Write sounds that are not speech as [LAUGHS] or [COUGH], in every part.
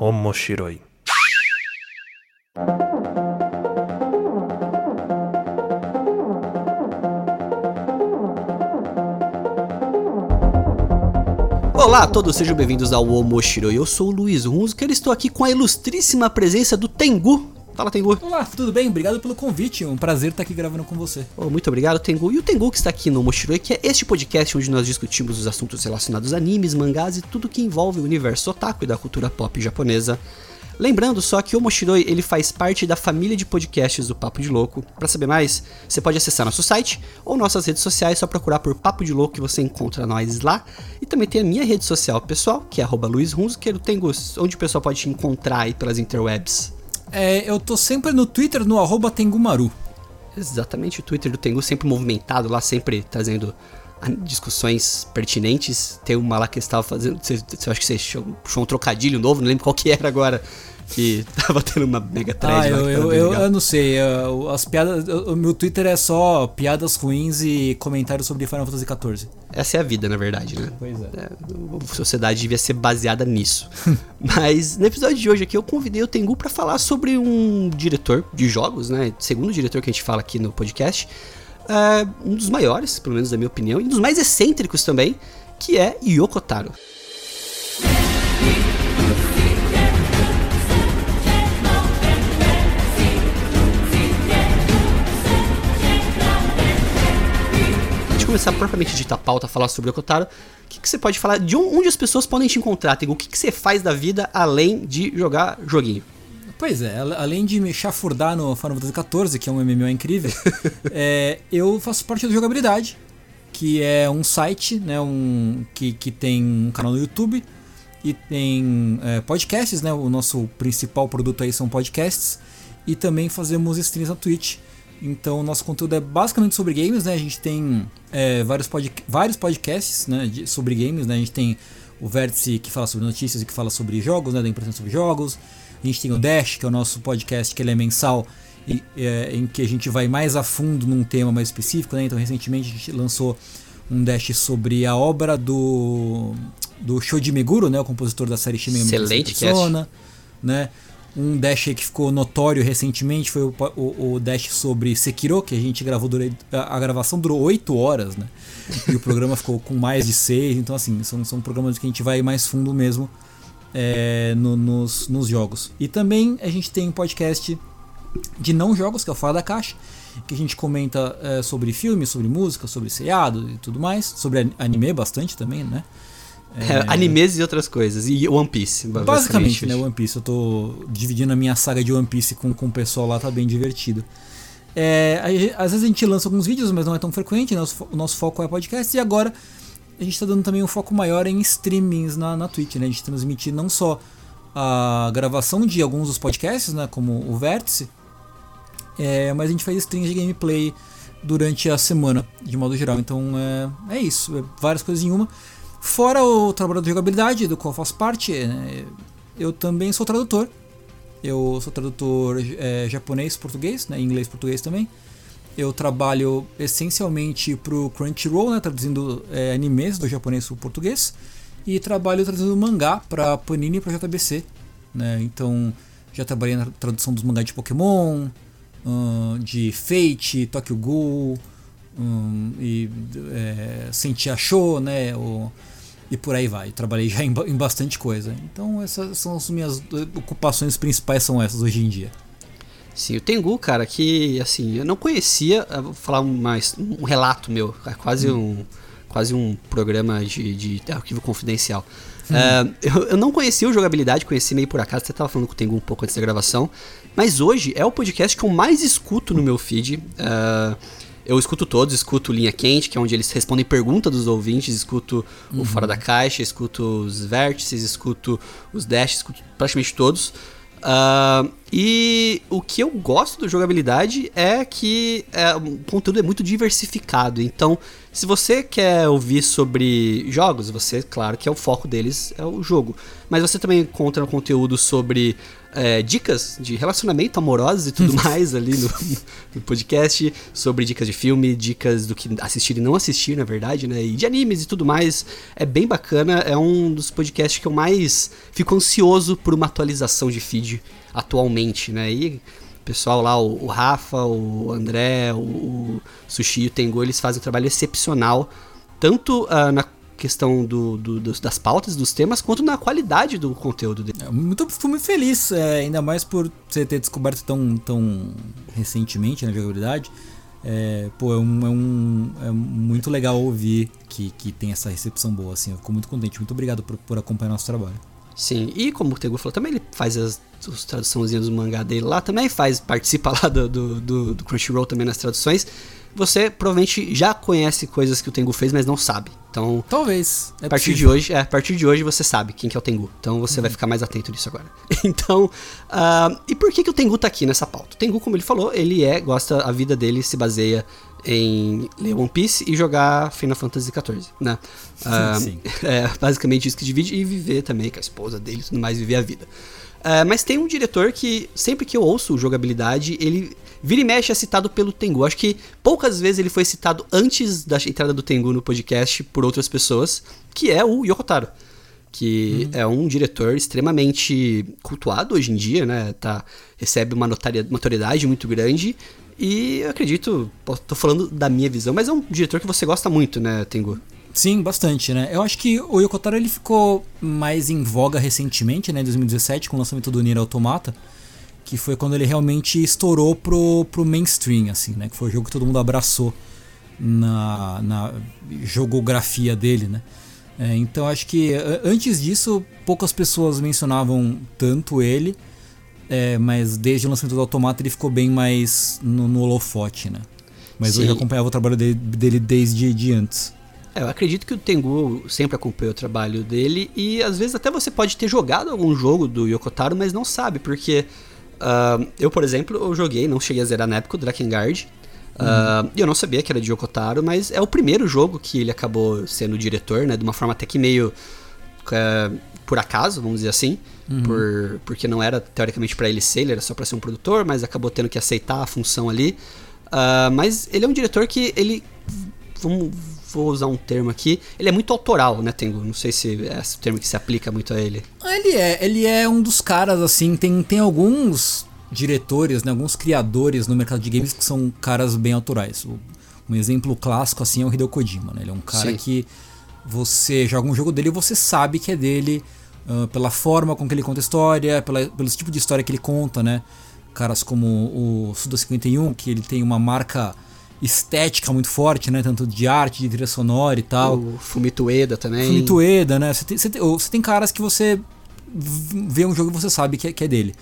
Omoshiroi. Olá a todos, sejam bem-vindos ao Omoshiroi. Eu sou o Luiz Runzo, e estou aqui com a ilustríssima presença do Tengu. Fala, Tengu. Olá, tudo bem? Obrigado pelo convite. Um prazer estar aqui gravando com você. Oh, muito obrigado, Tengu. E o Tengu que está aqui no Omoshiroi, que é este podcast onde nós discutimos os assuntos relacionados a animes, mangás e tudo que envolve o universo otaku e da cultura pop japonesa. Lembrando só que o Moshiroi ele faz parte da família de podcasts do Papo de Louco. Para saber mais, você pode acessar nosso site ou nossas redes sociais, só procurar por Papo de Louco que você encontra nós lá. E também tem a minha rede social pessoal, que é luizhunzqueiro. Tem onde o pessoal pode te encontrar aí pelas interwebs? É, eu tô sempre no Twitter, no arroba Tengumaru. Exatamente, o Twitter do Tengu sempre movimentado lá, sempre trazendo discussões pertinentes. Tem uma lá que estava fazendo. Você acho que você puxou um trocadilho novo, não lembro qual que era agora que [LAUGHS] tava tendo uma mega thread. Ah, eu, eu, eu, eu, não sei. As piadas. O meu Twitter é só piadas ruins e comentários sobre Final Fantasy XIV. Essa é a vida, na verdade, né? Pois é. é a sociedade devia ser baseada nisso. [LAUGHS] Mas no episódio de hoje aqui eu convidei o Tengu para falar sobre um diretor de jogos, né? Segundo diretor que a gente fala aqui no podcast. É um dos maiores, pelo menos na minha opinião, e um dos mais excêntricos também, que é Yoko Taro. Começar propriamente dita a pauta, falar sobre o Kotaro, o que, que, você pode falar de onde as pessoas podem te encontrar? Tem, o que, que você faz da vida além de jogar joguinho? Pois é, além de me chafurdar no Final Fantasy XIV, que é um MMO incrível, [LAUGHS] é, eu faço parte do Jogabilidade, que é um site né, um, que, que tem um canal no YouTube e tem é, podcasts, né, o nosso principal produto aí são podcasts, e também fazemos streams na Twitch. Então, nosso conteúdo é basicamente sobre games, né? A gente tem é, vários, pod vários podcasts né, de, sobre games, né? A gente tem o Vértice que fala sobre notícias e que fala sobre jogos, né? Da impressão sobre jogos. A gente tem o Dash, que é o nosso podcast que ele é mensal e, é, em que a gente vai mais a fundo num tema mais específico, né? Então, recentemente a gente lançou um Dash sobre a obra do do Shoji Meguro, né? O compositor da série Shin Megami Excelente Persona, né? Um dash que ficou notório recentemente foi o, o, o, dash sobre Sekiro, que a gente gravou durante. A, gravação durou 8 horas, né? E o programa ficou com mais de 6. Então, assim, são, são programas que a gente vai mais fundo mesmo é, no, nos, nos jogos. E também a gente tem um podcast de não jogos, que é o Fala da Caixa, que a gente comenta é, sobre filmes, sobre música, sobre seriado e tudo mais. Sobre anime bastante também, né? É, animes e outras coisas. E One Piece. Basicamente, basicamente né? One Piece. Eu tô dividindo a minha saga de One Piece com, com o pessoal lá, tá bem divertido. É, às vezes a gente lança alguns vídeos, mas não é tão frequente. Né? O nosso foco é podcast. E agora a gente está dando também um foco maior em streamings na, na Twitch. Né? A gente transmite não só a gravação de alguns dos podcasts, né? como o Vértice, é, mas a gente faz streams de gameplay durante a semana, de modo geral. Então é, é isso. É várias coisas em uma. Fora o trabalho de jogabilidade, do qual faço parte, né, eu também sou tradutor. Eu sou tradutor é, japonês-português, né, inglês-português também. Eu trabalho essencialmente para o Crunchyroll, né, traduzindo é, animes do japonês para o português. E trabalho traduzindo mangá para Panini e para JBC. Né, então, já trabalhei na tradução dos mangás de Pokémon, de Fate, Tokyo Ghoul, um, e é, Sentia Show, né? O, e por aí vai. Trabalhei já em, em, bastante coisa. Então essas são as minhas ocupações principais são essas hoje em dia. Sim, o Tengu, cara, que assim, eu não conhecia, vou falar mais um relato meu, é quase hum. um quase um programa de, de arquivo confidencial. Hum. Uh, eu, eu, não conhecia o jogabilidade, conheci meio por acaso, você estava falando com o Tengu um pouco antes da gravação, mas hoje é o podcast que eu mais escuto no meu feed. Uh, eu escuto todos, escuto Linha Quente, que é onde eles respondem perguntas dos ouvintes, escuto uhum. o Fora da Caixa, escuto os Vértices, escuto os Dash, escuto praticamente todos. Uh, e o que eu gosto do jogabilidade é que é, o conteúdo é muito diversificado. Então, se você quer ouvir sobre jogos, você, claro que é o foco deles é o jogo. Mas você também encontra conteúdo sobre é, dicas de relacionamento amorosos e tudo [LAUGHS] mais ali no, no, podcast, sobre dicas de filme, dicas do que assistir e não assistir, na verdade, né? E de animes e tudo mais. É bem bacana, é um dos podcasts que eu mais fico ansioso por uma atualização de feed atualmente, né? E o pessoal lá, o, o Rafa, o André, o, o Sushi e o Tengu, eles fazem um trabalho excepcional, tanto uh, na questão do, do, das pautas, dos temas, quanto na qualidade do conteúdo dele. É, muito, fui muito feliz, é, ainda mais por você ter descoberto tão, tão recentemente na jogabilidade. É, pô, é, um, é, um, é muito legal ouvir que, que tem essa recepção boa, assim. Eu fico muito contente. Muito obrigado por, por acompanhar nosso trabalho. Sim, e como o Tego falou, também ele faz as, as traduções do mangá dele lá, também faz, participa lá do, do, do, do Crunchyroll também nas traduções você provavelmente já conhece coisas que o Tengu fez, mas não sabe. Então, talvez. É a partir possível. de hoje, é, a partir de hoje você sabe quem que é o Tengu. Então você uhum. vai ficar mais atento nisso agora. [LAUGHS] então, uh, e por que que o Tengu tá aqui nessa pauta? O Tengu, como ele falou, ele é gosta a vida dele se baseia em ler One Piece e jogar Final Fantasy XIV, né? Uh, Sim. [LAUGHS] É basicamente isso que divide e viver também com a esposa dele e tudo mais, viver a vida. Uh, mas tem um diretor que, sempre que eu ouço jogabilidade, ele Vira e mexe é citado pelo Tengu. Acho que poucas vezes ele foi citado antes da entrada do Tengu no podcast por outras pessoas, que é o Yokotaro. Que uhum. é um diretor extremamente cultuado hoje em dia, né? Tá, recebe uma notoriedade muito grande. E eu acredito, tô falando da minha visão, mas é um diretor que você gosta muito, né, Tengu? Sim, bastante, né? Eu acho que o Yokotaro ele ficou mais em voga recentemente, né, em 2017, com o lançamento do Nier Automata que foi quando ele realmente estourou pro, pro mainstream, assim, né? Que foi o jogo que todo mundo abraçou na, na jogografia dele, né? É, então acho que antes disso poucas pessoas mencionavam tanto ele, é, mas desde o lançamento do Automata ele ficou bem mais no, no holofote, né? Mas Sim. eu já acompanhava o trabalho dele, dele desde de antes. É, eu acredito que o Tengu sempre acompanhou o trabalho dele e às vezes até você pode ter jogado algum jogo do Yokotaro, mas não sabe, porque Uh, eu, por exemplo, eu joguei, não cheguei a zerar na época o Drakengard. Uh, E eu não sabia que era de Yokotaro, mas é o primeiro jogo que ele acabou sendo diretor, né? De uma forma até que meio. Uh, por acaso, vamos dizer assim. Uhum. Por, porque não era teoricamente para ele ser, ele era só para ser um produtor, mas acabou tendo que aceitar a função ali. Uh, mas ele é um diretor que ele. Vamos, vou usar um termo aqui. Ele é muito autoral, né, Tengu? Não sei se é esse termo que se aplica muito a ele. Ele é, ele é um dos caras, assim, tem, tem alguns diretores, né, alguns criadores no mercado de games que são caras bem autorais. Um exemplo clássico, assim, é o Hideo Kojima, né? Ele é um cara Sim. que você joga um jogo dele e você sabe que é dele uh, pela forma com que ele conta a história, pela, pelo tipo de história que ele conta, né? Caras como o Suda 51, que ele tem uma marca estética muito forte, né? Tanto de arte, de trilha sonora e tal. O Fumito Ueda também. Fumito Ueda, né? Você tem, você, tem, você tem caras que você vê um jogo e você sabe que é, que é dele.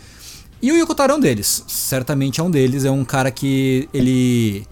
E o Yokotaro é um deles. Certamente é um deles. É um cara que ele...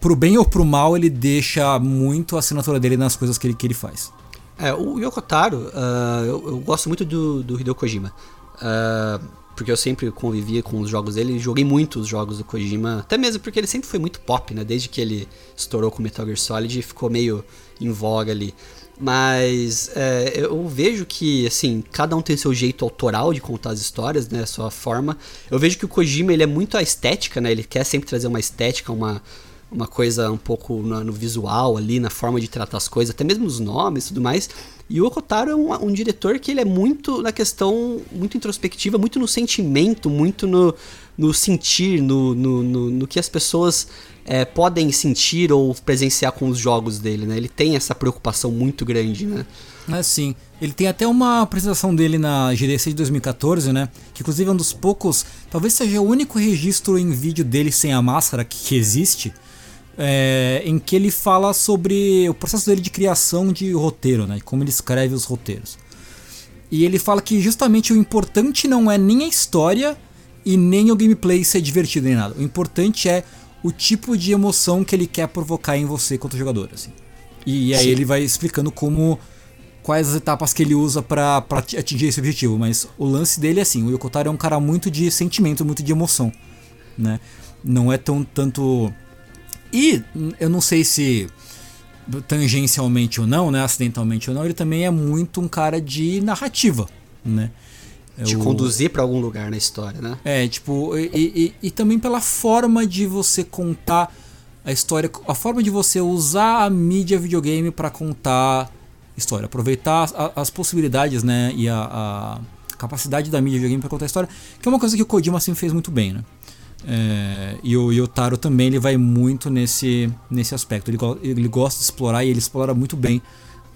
Pro bem ou pro mal, ele deixa muito a assinatura dele nas coisas que ele, que ele faz. É, o Yokotaro, uh, eu, eu, gosto muito do, do Hideo Kojima. Uh, porque eu sempre convivia com os jogos dele, joguei muito os jogos do Kojima, até mesmo porque ele sempre foi muito pop, né? Desde que ele estourou com Metal Gear Solid, ficou meio em voga ali. Mas é, eu vejo que, assim, cada um tem seu jeito autoral de contar as histórias, né? Sua forma. Eu vejo que o Kojima, ele é muito a estética, né? Ele quer sempre trazer uma estética, uma, uma coisa um pouco no, no visual ali, na forma de tratar as coisas, até mesmo os nomes e tudo mais. E o Okotaro é um, um, diretor que ele é muito na questão, muito introspectiva, muito no sentimento, muito no, no sentir, no, no, no, no que as pessoas é, podem sentir ou presenciar com os jogos dele, né? Ele tem essa preocupação muito grande, né? É sim. Ele tem até uma apresentação dele na GDC de 2014, né? Que inclusive é um dos poucos, talvez seja o único registro em vídeo dele sem a máscara que, que existe é, em que ele fala sobre o processo dele de criação de roteiro, né? Como ele escreve os roteiros. E ele fala que justamente o importante não é nem a história e nem o gameplay ser divertido nem nada. O importante é o tipo de emoção que ele quer provocar em você quanto jogador, assim. E aí Sim. ele vai explicando como quais as etapas que ele usa para atingir esse objetivo, mas o lance dele é assim, o Yokotaro é um cara muito de sentimento, muito de emoção, né? Não é tão tanto e eu não sei se tangencialmente ou não, né, acidentalmente ou não, ele também é muito um cara de narrativa, né? É Te o- conduzir pra algum lugar na história, né? É, tipo, e, e- e também pela forma de você contar a história, a forma de você usar a mídia videogame pra contar história, aproveitar a- as possibilidades, né, e a, a capacidade da mídia videogame pra contar história, que é uma coisa que o Kojima sempre fez muito bem, né? É, e o Yotaro também ele vai muito nesse, nesse aspecto. Ele, ele gosta de explorar e ele explora muito bem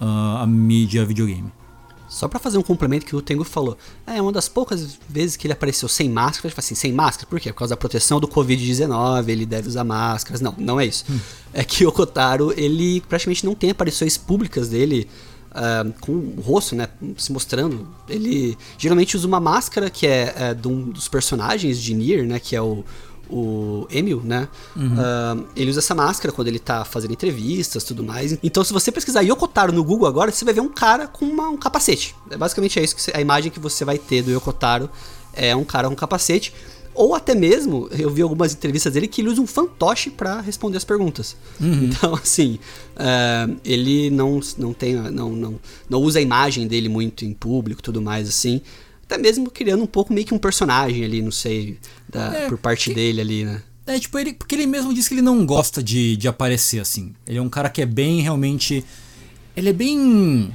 ah, a mídia videogame. Só pra fazer um complemento que o Tengu falou. É uma das poucas vezes que ele apareceu sem máscara. Tipo assim, sem máscara, por quê? Por causa da proteção do Covid-19, ele deve usar máscaras. Não, não é isso. É que o Kotaro, ele praticamente não tem aparições públicas dele ah, com o rosto, né? Se mostrando. Ele geralmente usa uma máscara que é, é de um dos personagens de Nier, né? Que é o. O Emil, né? Ah, ele usa essa máscara quando ele tá fazendo entrevistas tudo mais. Então, se você pesquisar Yokotaro no Google agora, você vai ver um cara com uma- um capacete. É basicamente é isso que você- a imagem que você vai ter do Yokotaro é um cara com capacete. Ou até mesmo, eu vi algumas entrevistas dele que ele usa um fantoche pra responder as perguntas. Então, [LAUGHS] assim, ah, ele não, não tem. Não, não, não usa a imagem dele muito em público tudo mais, assim. Até mesmo criando um pouco meio que um personagem ali, não sei, da- É, por parte que- dele ali, né? É, tipo, ele, porque ele mesmo disse que ele não gosta de, de aparecer assim. Ele é um cara que é bem realmente. Ele é bem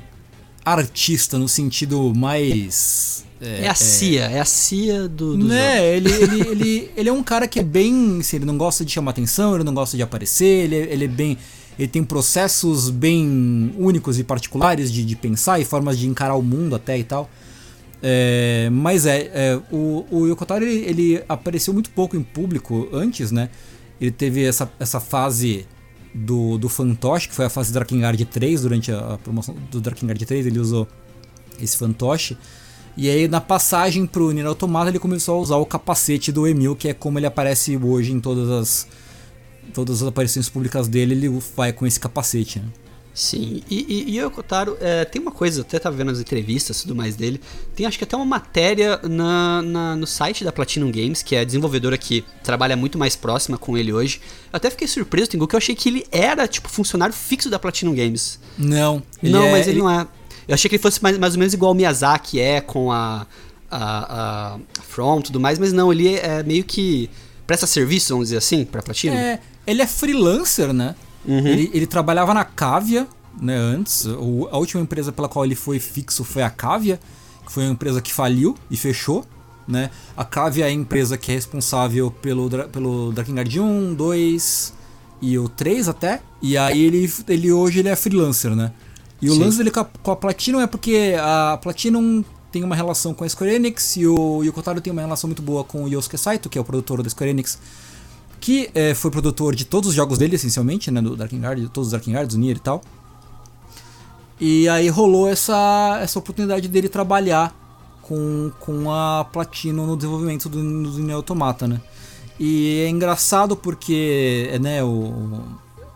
artista no sentido mais. É, a CIA, é a CIA do, do né, ele, ele, [LAUGHS] ele, ele é um cara que é bem. Assim, ele não gosta de chamar atenção, ele não gosta de aparecer, ele, é- ele é bem. Ele tem processos bem únicos e particulares de, de pensar e formas de encarar o mundo até e tal. É, mas é, é, o, o Yokotaro ele, ele apareceu muito pouco em público antes, né? Ele teve essa, essa fase do, do fantoche, que foi a fase Drakengard 3, durante a, a promoção do Drakengard 3, ele usou esse fantoche. E aí na passagem pro Nier Automata ele começou a usar o capacete do Emil, que é como ele aparece hoje em todas as todas as aparições públicas dele, ele vai com esse capacete, né? Sim, e, e, e o Yokotaro, é, tem uma coisa, até tava vendo as entrevistas e tudo mais dele, tem acho que até uma matéria na, na- no site da Platinum Games, que é a desenvolvedora que trabalha muito mais próxima com ele hoje. Eu até fiquei surpreso, Tengu, que eu achei que ele era, tipo, funcionário fixo da Platinum Games. Não, não, é- mas ele, não é. Eu achei que ele fosse mais, mais ou menos igual o Miyazaki é com a, a, a From e tudo mais, mas não, ele é meio que presta serviço, vamos dizer assim, pra Platinum. É, ele é freelancer, né? Uhum. Ele, ele trabalhava na Cavia, né, antes. O- a última empresa pela qual ele foi fixo foi a Cavia, que foi uma empresa que faliu e fechou, né? A Cavia é a empresa que é responsável pelo, pelo Drakengard 1, 2 e o 3 até. E aí ele, ele hoje ele é freelancer, né? E o Sim. lance dele com a, com a Platinum é porque a Platinum tem uma relação com a Square Enix e o Yokotaro tem uma relação muito boa com o Yosuke Saito, que é o produtor da Square Enix, que eh, foi produtor de todos os jogos dele, essencialmente, né? Do Drakengard, de todos os Drakengard, do Nier e tal. E aí rolou essa, essa oportunidade dele trabalhar com, com a Platinum no desenvolvimento do, do Nier Automata, né? E é engraçado porque, né, o,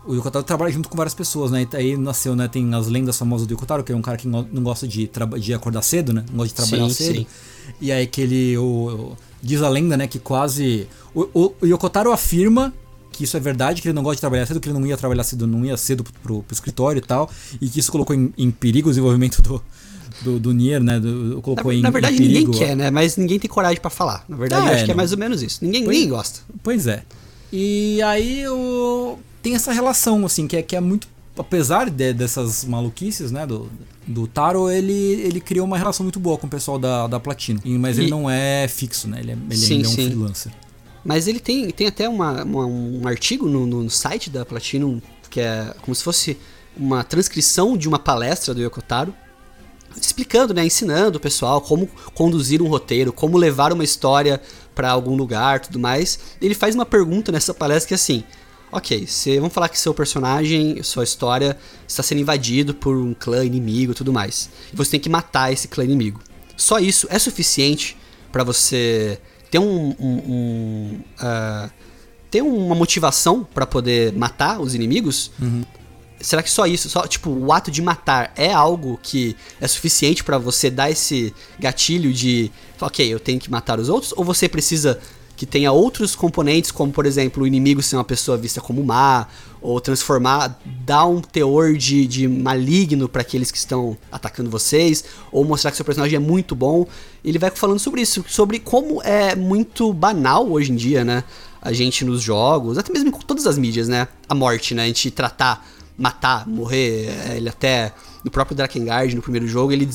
o Yokotaro trabalha junto com várias pessoas, né? E aí nasceu, né, tem as lendas famosas do Yokotaro, que é um cara que não gosta de, de acordar cedo, né? Não gosta de trabalhar Sim, cedo. sim. E aí que ele, o, diz a lenda, né, que quase... O, o, o Yokotaro afirma que isso é verdade, que ele não gosta de trabalhar cedo, que ele não ia trabalhar cedo, não ia cedo pro, pro, pro escritório e tal, e que isso colocou em, em perigo o desenvolvimento do, do, do Nier, né? Do, colocou Na, em, na verdade, em ninguém quer, né? Mas ninguém tem coragem pra falar. Na verdade, eu é, acho que é mais ou menos isso. Ninguém, Pois- ninguém gosta. Pois é. E aí o... tem essa relação, assim, que é, que é muito. Apesar de- dessas maluquices, né, do, do Taro, ele, ele criou uma relação muito boa com o pessoal da, da Platinum. E- Mas ele E- não é fixo, né? Ele, é, ele Sim, é um sim. freelancer. Mas ele tem, tem até uma, uma- um artigo no, no site da Platinum, que é como se fosse uma transcrição de uma palestra do Yokotaro, explicando, né, ensinando o pessoal como conduzir um roteiro, como levar uma história pra algum lugar, tudo mais. Ele faz uma pergunta nessa palestra que é assim: Ok, vamos falar que seu personagem, sua história está sendo invadido por um clã inimigo e tudo mais. E você tem que matar esse clã inimigo. Só isso é suficiente pra você ter um, um- um, ah, ter uma motivação pra poder matar os inimigos? Será que só isso, só tipo o ato de matar é algo que é suficiente pra você dar esse gatilho de, ok, eu tenho que matar os outros? Ou você precisa que tenha outros componentes, como por exemplo o inimigo ser uma pessoa vista como má, ou transformar, dar um teor de, de maligno para aqueles que estão atacando vocês, ou mostrar que seu personagem é muito bom. Ele vai falando sobre isso, sobre como é muito banal hoje em dia, né? A gente nos jogos, até mesmo com todas as mídias, né? A morte, né? A gente tratar, matar, morrer. É, ele até. No próprio Drakengard, no primeiro jogo, ele,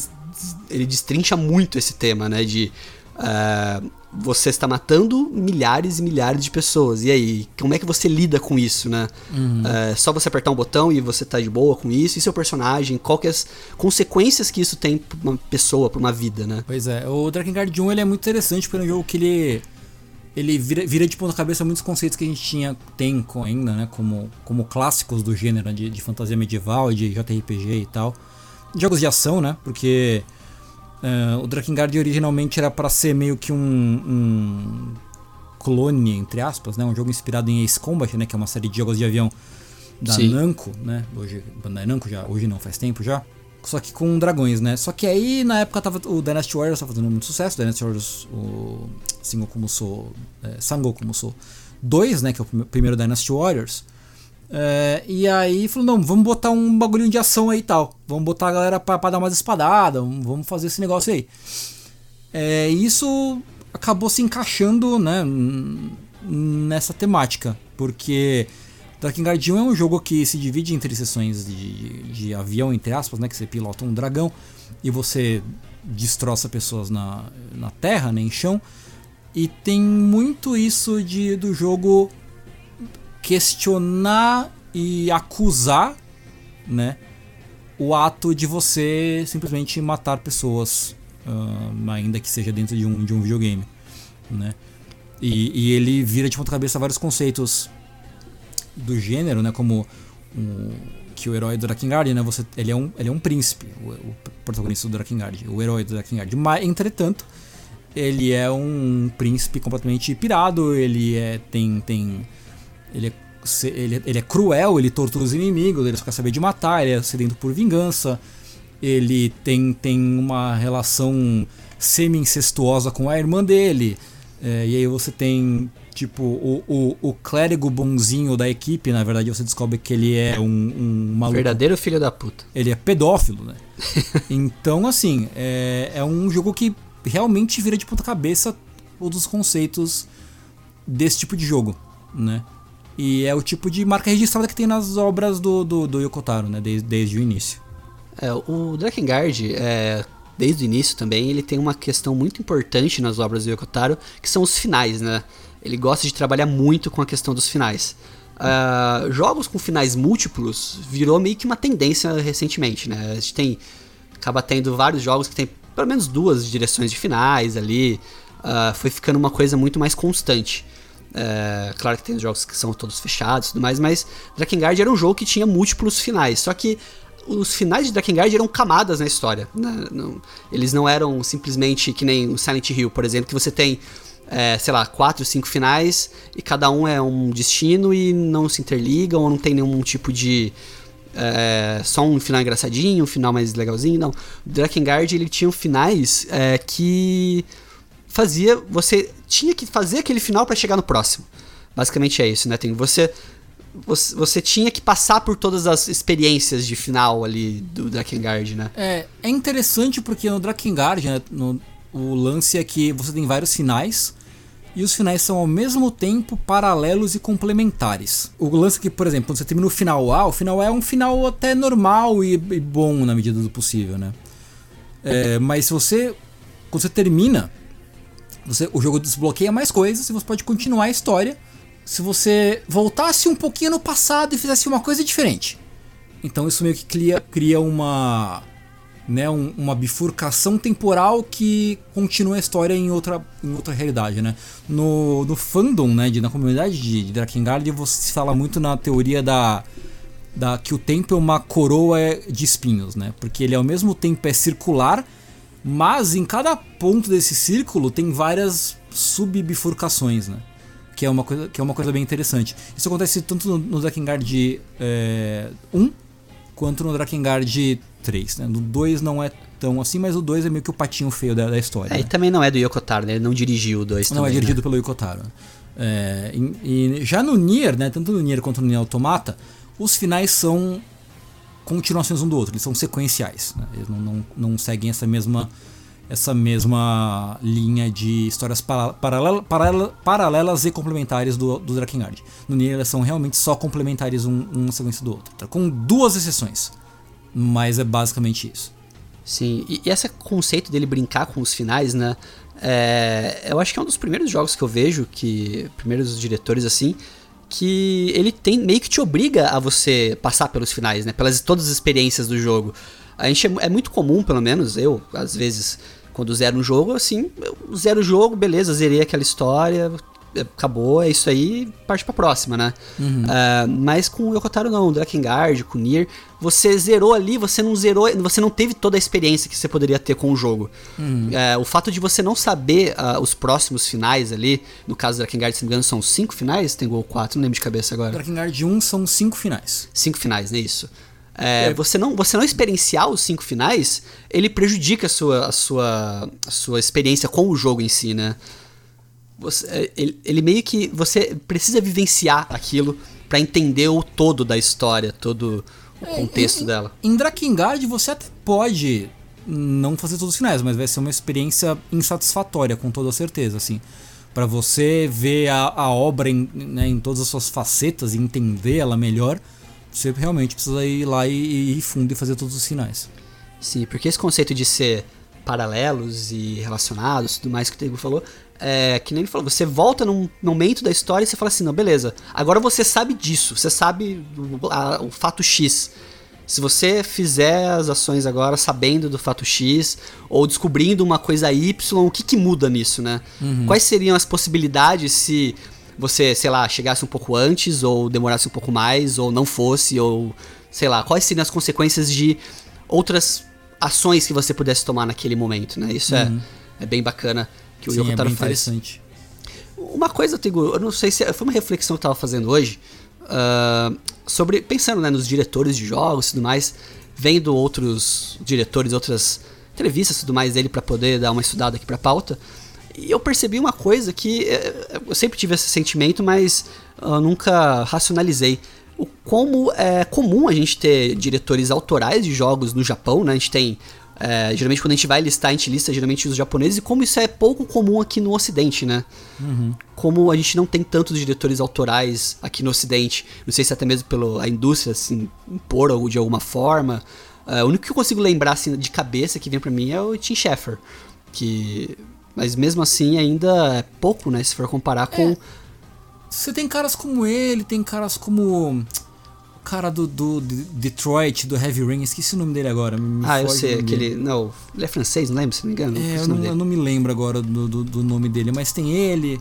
ele destrincha muito esse tema, né? De. Uh, você está matando milhares e milhares de pessoas. E aí, como é que você lida com isso, né? Uhum. É só você apertar um botão e você tá de boa com isso? E seu personagem? Qual que é as consequências que isso tem pra uma pessoa, pra uma vida, né? Pois é, o Drakengard 1 ele é muito interessante porque é um jogo que ele ele vira, vira de ponta cabeça muitos conceitos que a gente tinha tem ainda, né, como, como clássicos do gênero de, de fantasia medieval, de JRPG e tal. Jogos de ação, né? Porque Uh, o Drakengard originalmente era para ser meio que um, um, clone, entre aspas, né? Um jogo inspirado em Ace Combat, né? Que é uma série de jogos de avião da Sim. Namco, né? Hoje, Bandai Namco já, hoje não, faz tempo já. Só que com dragões, né? Só que aí, na época, tava, o Dynasty Warriors tava fazendo muito sucesso. O Dynasty Warriors, o Sangoku Musou, é, Sangoku Musou 2, né? Que é o primeiro Dynasty Warriors. É, e aí falou, não, vamos botar um bagulhinho de ação aí e tal. Vamos botar a galera pra, pra dar umas espadadas, vamos fazer esse negócio aí. É, isso acabou se encaixando né, nessa temática, porque Drakengard 1 é um jogo que se divide entre sessões de, de avião, entre aspas, né, que você pilota um dragão e você destroça pessoas na, na terra, né, em chão. E tem muito isso de, do jogo questionar e acusar, né, o ato de você simplesmente matar pessoas, uh, ainda que seja dentro de um, de um videogame, né. E, e ele vira de ponta cabeça vários conceitos do gênero, né, como um, que o herói do Drakengard, né, você, ele, é um, ele é um príncipe, o, o protagonista do Drakengard, o herói do Drakengard. Mas, entretanto, ele é um príncipe completamente pirado, ele é, tem, tem ele é, ele, ele é cruel, ele tortura os inimigos, ele só quer saber de matar, ele é sedento por vingança, ele tem, tem uma relação semi-incestuosa com a irmã dele. É, e aí você tem, tipo, o, o, o clérigo bonzinho da equipe, na verdade você descobre que ele é um, um maluco. Verdadeiro filho da puta. Ele é pedófilo, né? [LAUGHS] então, assim, é, é um jogo que realmente vira de ponta cabeça todos os conceitos desse tipo de jogo, né? E é o tipo de marca registrada que tem nas obras do, do, do Yokotaro, né? Desde, desde o início. É, o Drakengard, é, desde o início também, ele tem uma questão muito importante nas obras do Yokotaro, que são os finais, né? Ele gosta de trabalhar muito com a questão dos finais. Uh, jogos com finais múltiplos virou meio que uma tendência recentemente, né? A gente tem acaba tendo vários jogos que tem pelo menos duas direções de finais ali. Uh, foi ficando uma coisa muito mais constante. É, claro que tem jogos que são todos fechados e tudo mais, mas Drakengard era um jogo que tinha múltiplos finais. Só que os finais de Drakengard eram camadas na história. Né? Não, eles não eram simplesmente que nem o Silent Hill, por exemplo, que você tem, é, sei lá, quatro, cinco finais e cada um é um destino e não se interligam ou não tem nenhum tipo de. É, só um final engraçadinho, um final mais legalzinho. Não. Drakengard ele tinha finais é, que fazia. Você tinha que fazer aquele final para chegar no próximo. Basicamente é isso, né? Tem você, você, você tinha que passar por todas as experiências de final ali do Drakengard, né? É, é interessante porque no Drakengard, né, no, o lance é que você tem vários finais e os finais são ao mesmo tempo paralelos e complementares. O lance é que, por exemplo, quando você termina o final A, o final A é um final até normal e, e bom na medida do possível, né? É, mas se você. Quando você termina, você, o jogo desbloqueia mais coisas e você pode continuar a história se você voltasse um pouquinho no passado e fizesse uma coisa diferente. Então isso meio que cria, cria uma, né, um, uma bifurcação temporal que continua a história em outra, em outra realidade, né? No, no fandom, né, de, na comunidade de, de Drakengard, você fala muito na teoria da, da que o tempo é uma coroa de espinhos, né? Porque ele ao mesmo tempo é circular, mas em cada ponto desse círculo tem várias subbifurcações, né? Que é uma coisa, que é uma coisa bem interessante. Isso acontece tanto no, no Drakengard é, 1 quanto no Drakengard 3. Né? No 2 não é tão assim, mas o 2 é meio que o patinho feio da, da história. É, né? e também não é do Yoko Taro, né? Ele não dirigiu o 2 Não, também, é dirigido né? pelo Yoko Taro. É, e, e já no Nier, né, tanto no Nier quanto no Nier Automata, os finais são continuações um do outro, eles são sequenciais. né? Eles não, não, não seguem essa mesma, essa mesma linha de histórias para- paralela- paralela- paralelas e complementares do, do Drakengard. No Nier elas são realmente só complementares um, uma sequência do outro, tá? com duas exceções. Mas é basicamente isso. Sim, e, e esse conceito dele brincar com os finais, né? é, eu acho que é um dos primeiros jogos que eu vejo, que primeiros diretores assim, que ele tem meio que te obriga a você passar pelos finais, né? Pelas todas as experiências do jogo. A gente é, é muito comum, pelo menos eu, às vezes, quando zero um jogo, assim, eu zero o jogo, beleza, zerei aquela história, acabou, é isso aí, parte pra próxima, né? Ah, mas com o Yokotaro não, o Drakengard, com o Nier, você zerou ali, você não zerou, você não teve toda a experiência que você poderia ter com o jogo. É, o fato de você não saber ah, os próximos finais ali, no caso do Drakengard, se não me engano, são cinco finais, tem gol quatro, não lembro de cabeça agora. Drakengard 1 são cinco finais. Cinco finais, né? Isso. É, Você, não, você não experienciar os cinco finais, ele prejudica a sua, a sua, a sua experiência com o jogo em si, né? Você, é, ele, ele meio que. Você precisa vivenciar aquilo pra entender o todo da história, todo o contexto em, dela. Em Drakengard você até pode não fazer todos os finais, mas vai ser uma experiência insatisfatória, com toda certeza, assim. Pra você ver a, a obra em, né, em todas as suas facetas e entender ela melhor, você realmente precisa ir lá e, e ir fundo e fazer todos os finais. Sim, porque esse conceito de ser paralelos e relacionados, tudo mais que o Tego falou, é que nem ele falou, você volta num momento da história e você fala assim, não, beleza, agora você sabe disso, você sabe o, a- o fato X. Se você fizer as ações agora sabendo do fato X ou descobrindo uma coisa Y, o que, que muda nisso, né? Quais seriam as possibilidades se você, sei lá, chegasse um pouco antes ou demorasse um pouco mais ou não fosse ou sei lá, quais seriam as consequências de outras ações que você pudesse tomar naquele momento, né? Isso é, é bem bacana que o Sim, é Yokotaro bem faz. interessante. Uma coisa, Tigo, eu não sei se foi uma reflexão que eu tava fazendo hoje ah, sobre pensando né, nos diretores de jogos e tudo mais, vendo outros diretores, outras entrevistas e tudo mais dele para poder dar uma estudada aqui pra pauta. E eu percebi uma coisa que eh, eu sempre tive esse sentimento, mas eu nunca racionalizei. O como é comum a gente ter diretores autorais de jogos no Japão, né? A gente tem é, geralmente quando a gente vai listar, a gente lista geralmente os japoneses e como isso é pouco comum aqui no ocidente, né? Como a gente não tem tantos diretores autorais aqui no ocidente, não sei se até mesmo pela indústria assim, impor algo de alguma forma. É, o único que eu consigo lembrar assim, de cabeça que vem pra mim é o Tim Schafer, que mas mesmo assim ainda é pouco, né, se for comparar com Você tem caras como ele, tem caras como cara do, do, de- Detroit, do Heavy Rain, esqueci o nome dele agora. Ah, eu sei, nome dele. aquele. Não, ele é francês, não lembro se não me engano. É, eu nome não, eu não me lembro agora do, do, do nome dele, mas tem ele,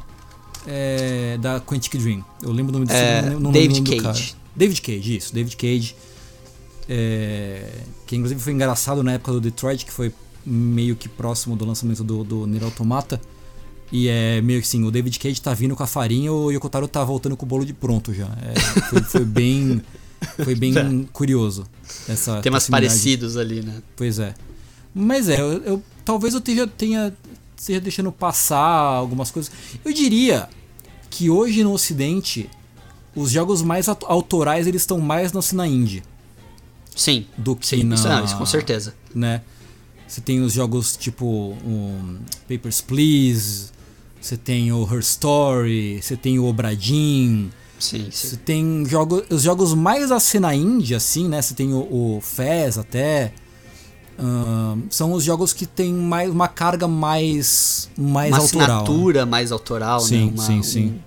é, da Quantic Dream. Eu lembro o nome desse É, não lembro o David nome Cage. David Cage, isso, David Cage. É, que inclusive foi engraçado na época do Detroit, que foi meio que próximo do lançamento do, do Nier Automata. E é meio que assim, o David Cage tá vindo com a farinha, o Yokotaro tá voltando com o bolo de pronto já. É, foi, foi bem. [LAUGHS] Foi bem curioso. Essa Temas proximidade. parecidos ali, né? Pois é. Mas é, eu, eu- talvez eu tenha, tenha esteja deixando passar algumas coisas. Eu diria que hoje no Ocidente os jogos mais aut- autorais eles estão mais na cena indie Sim. do que Sim, na isso, não, isso com certeza. né? Você tem os jogos tipo um, Papers Please, você tem o Her Story, você tem o Obradin, Sim, você sim. tem jogo, os jogos mais da cena indie, assim, né? Você tem o, o Fez até. Ahn, são os jogos que tem mais, uma carga mais, mais Uma autoral. né? assinatura mais autoral, Sim, né? Uma- sim, sim. um-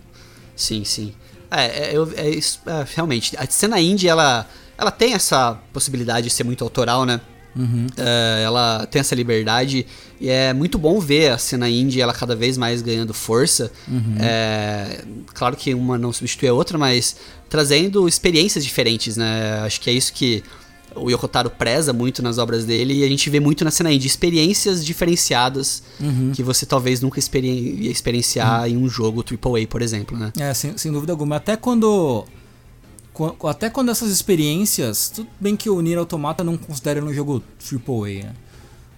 sim, sim. É, é, é isso, é, realmente. A cena indie, ela, ela tem essa possibilidade de ser muito autoral, né? Uhum. É, ela tem essa liberdade e é muito bom ver a cena indie ela cada vez mais ganhando força. Uhum. É, claro que uma não substitui a outra, mas trazendo experiências diferentes, né? Acho que é isso que o Yokotaro preza muito nas obras dele e a gente vê muito na cena indie experiências diferenciadas Uhum. que você talvez nunca experi- ia experienciar em um jogo AAA, por exemplo, né? É, sem, sem dúvida alguma. Até quando. Até quando essas experiências. Tudo bem que o Nier Automata não considera um jogo AAA, né?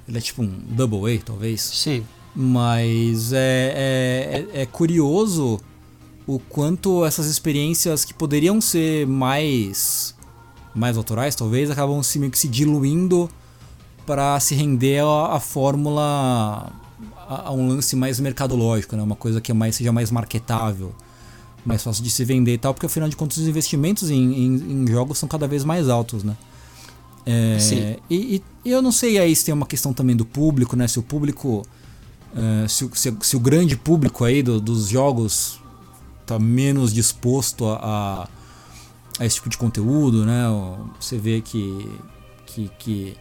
Ele é tipo um double A, talvez. Sim. Mas é, é, é curioso o quanto essas experiências que poderiam ser mais mais autorais, talvez, acabam se meio que se diluindo para se render a, a fórmula a, a, um lance mais mercadológico, né? Uma coisa que é mais, seja mais marketável, mais fácil de se vender e tal, porque afinal de contas os investimentos em, em, em jogos são cada vez mais altos, né? É, Sim. E, e, eu não sei aí se tem uma questão também do público, né? Se o público. Uh, se, se, se, o grande público aí do, dos jogos tá menos disposto a, a, a, esse tipo de conteúdo, né? Você vê que, que, que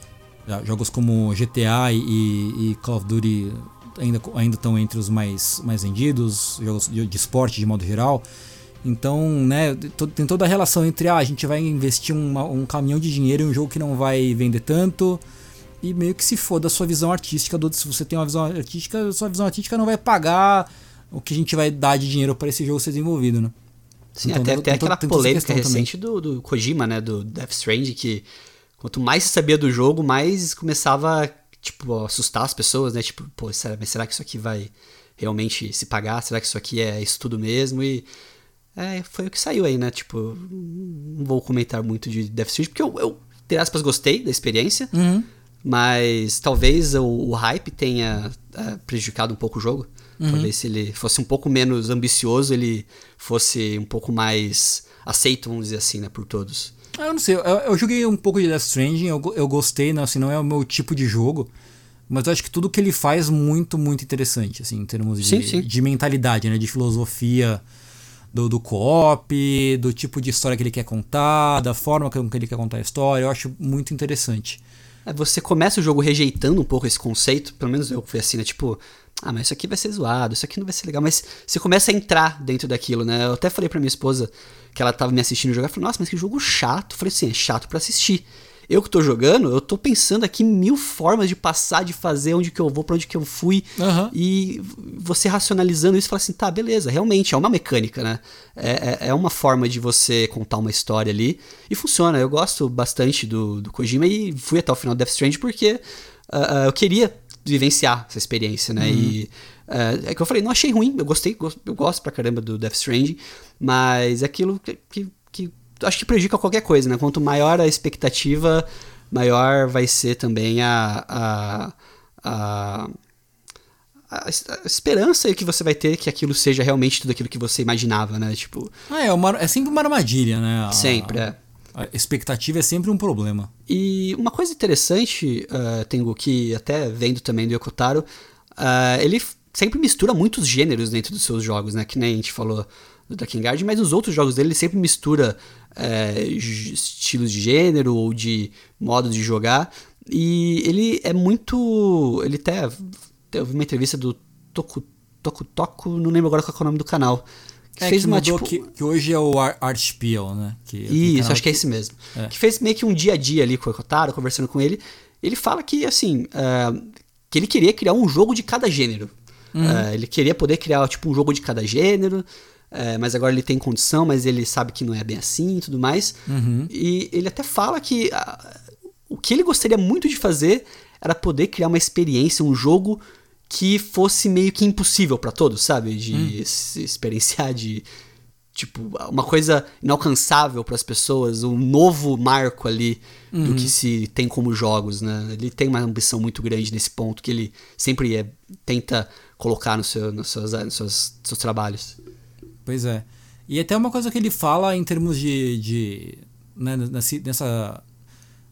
jogos como GTA e, e, Call of Duty ainda ainda estão entre os mais, mais vendidos, jogos de, de esporte de modo geral. Então, né, tem toda a relação entre ah, a gente vai investir uma, um caminhão de dinheiro em um jogo que não vai vender tanto e meio que se foda a sua visão artística. Do, se você tem uma visão artística, a sua visão artística não vai pagar o que a gente vai dar de dinheiro para esse jogo ser desenvolvido, né? Sim, então, até, até aquela polêmica recente do, do Kojima, né, do Death Stranding, que quanto mais se sabia do jogo, mais começava, tipo, assustar as pessoas, né? Tipo, pô, será, mas será que isso aqui vai realmente se pagar? Será que isso aqui é isso tudo mesmo? E é, foi o que saiu aí, né? Tipo, não vou comentar muito de Death Stranding, porque eu, eu ter aspas, gostei da experiência, uhum. mas talvez o, o hype tenha é, prejudicado um pouco o jogo. Uhum. Talvez se ele fosse um pouco menos ambicioso, ele fosse um pouco mais aceito, vamos dizer assim, né, por todos. Ah, eu não sei, eu, eu joguei um pouco de Death Stranding, eu, eu gostei, né, assim, não é o meu tipo de jogo, mas eu acho que tudo que ele faz é muito, muito interessante, assim, em termos de, sim, sim. de mentalidade, né, de filosofia do, do co-op, do tipo de história que ele quer contar, da forma que ele quer contar a história, eu acho muito interessante. É, você começa o jogo rejeitando um pouco esse conceito, pelo menos eu fui assim, né, tipo, ah, mas isso aqui vai ser zoado, isso aqui não vai ser legal, mas você começa a entrar dentro daquilo, né? Eu até falei pra minha esposa que ela tava me assistindo jogar, falei, nossa, mas que jogo chato. Eu falei assim, é chato para assistir. Eu que tô jogando, eu tô pensando aqui mil formas de passar, de fazer, onde que eu vou, pra onde que eu fui. Uhum. E você racionalizando isso, fala assim, tá, beleza, realmente, é uma mecânica, né? É, é, é, uma forma de você contar uma história ali. E funciona, eu gosto bastante do, do Kojima e fui até o final do Death Strand porque uh, eu queria vivenciar essa experiência, né? Uhum. E uh, é que eu falei, não achei ruim, eu gostei, eu gosto pra caramba do Death Stranding, mas é aquilo que, que, que acho que prejudica qualquer coisa, né? Quanto maior a expectativa, maior vai ser também a, a, a, a, esperança que você vai ter que aquilo seja realmente tudo aquilo que você imaginava, né? Tipo. Ah, é, uma, é sempre uma armadilha, né? A, sempre, é. A expectativa é sempre um problema. E uma coisa interessante, uh, Tengu, que até vendo também do Yokotaro, uh, ele sempre mistura muitos gêneros dentro dos seus jogos, né? Que nem a gente falou do Drakengard, mas nos outros jogos dele ele sempre mistura é, estilos de gênero ou de modo de jogar. E ele é muito. Ele até. Teve uma entrevista do Toku Toku Toku, não lembro agora qual é o nome do canal. Que é, fez que uma tipo. Que, que, hoje é o Artspiel, né? Que, Isso, acho que é esse mesmo. É. Que fez meio que um dia a dia ali com o Kotaro, conversando com ele. Ele fala que, assim. Uh, que ele queria criar um jogo de cada gênero. Uhum. Uh, ele queria poder criar tipo um jogo de cada gênero. É, mas agora ele tem condição, mas ele sabe que não é bem assim e tudo mais. Uhum. E ele até fala que a, o que ele gostaria muito de fazer era poder criar uma experiência, um jogo que fosse meio que impossível para todos, sabe? De uhum. se experienciar, de. Tipo, uma coisa inalcançável para as pessoas, um novo marco ali uhum. do que se tem como jogos, né? Ele tem uma ambição muito grande nesse ponto que ele sempre é, tenta colocar no seu, nos, seus, nos seus, seus trabalhos. Pois é. E até uma coisa que ele fala em termos de. de né, nessa,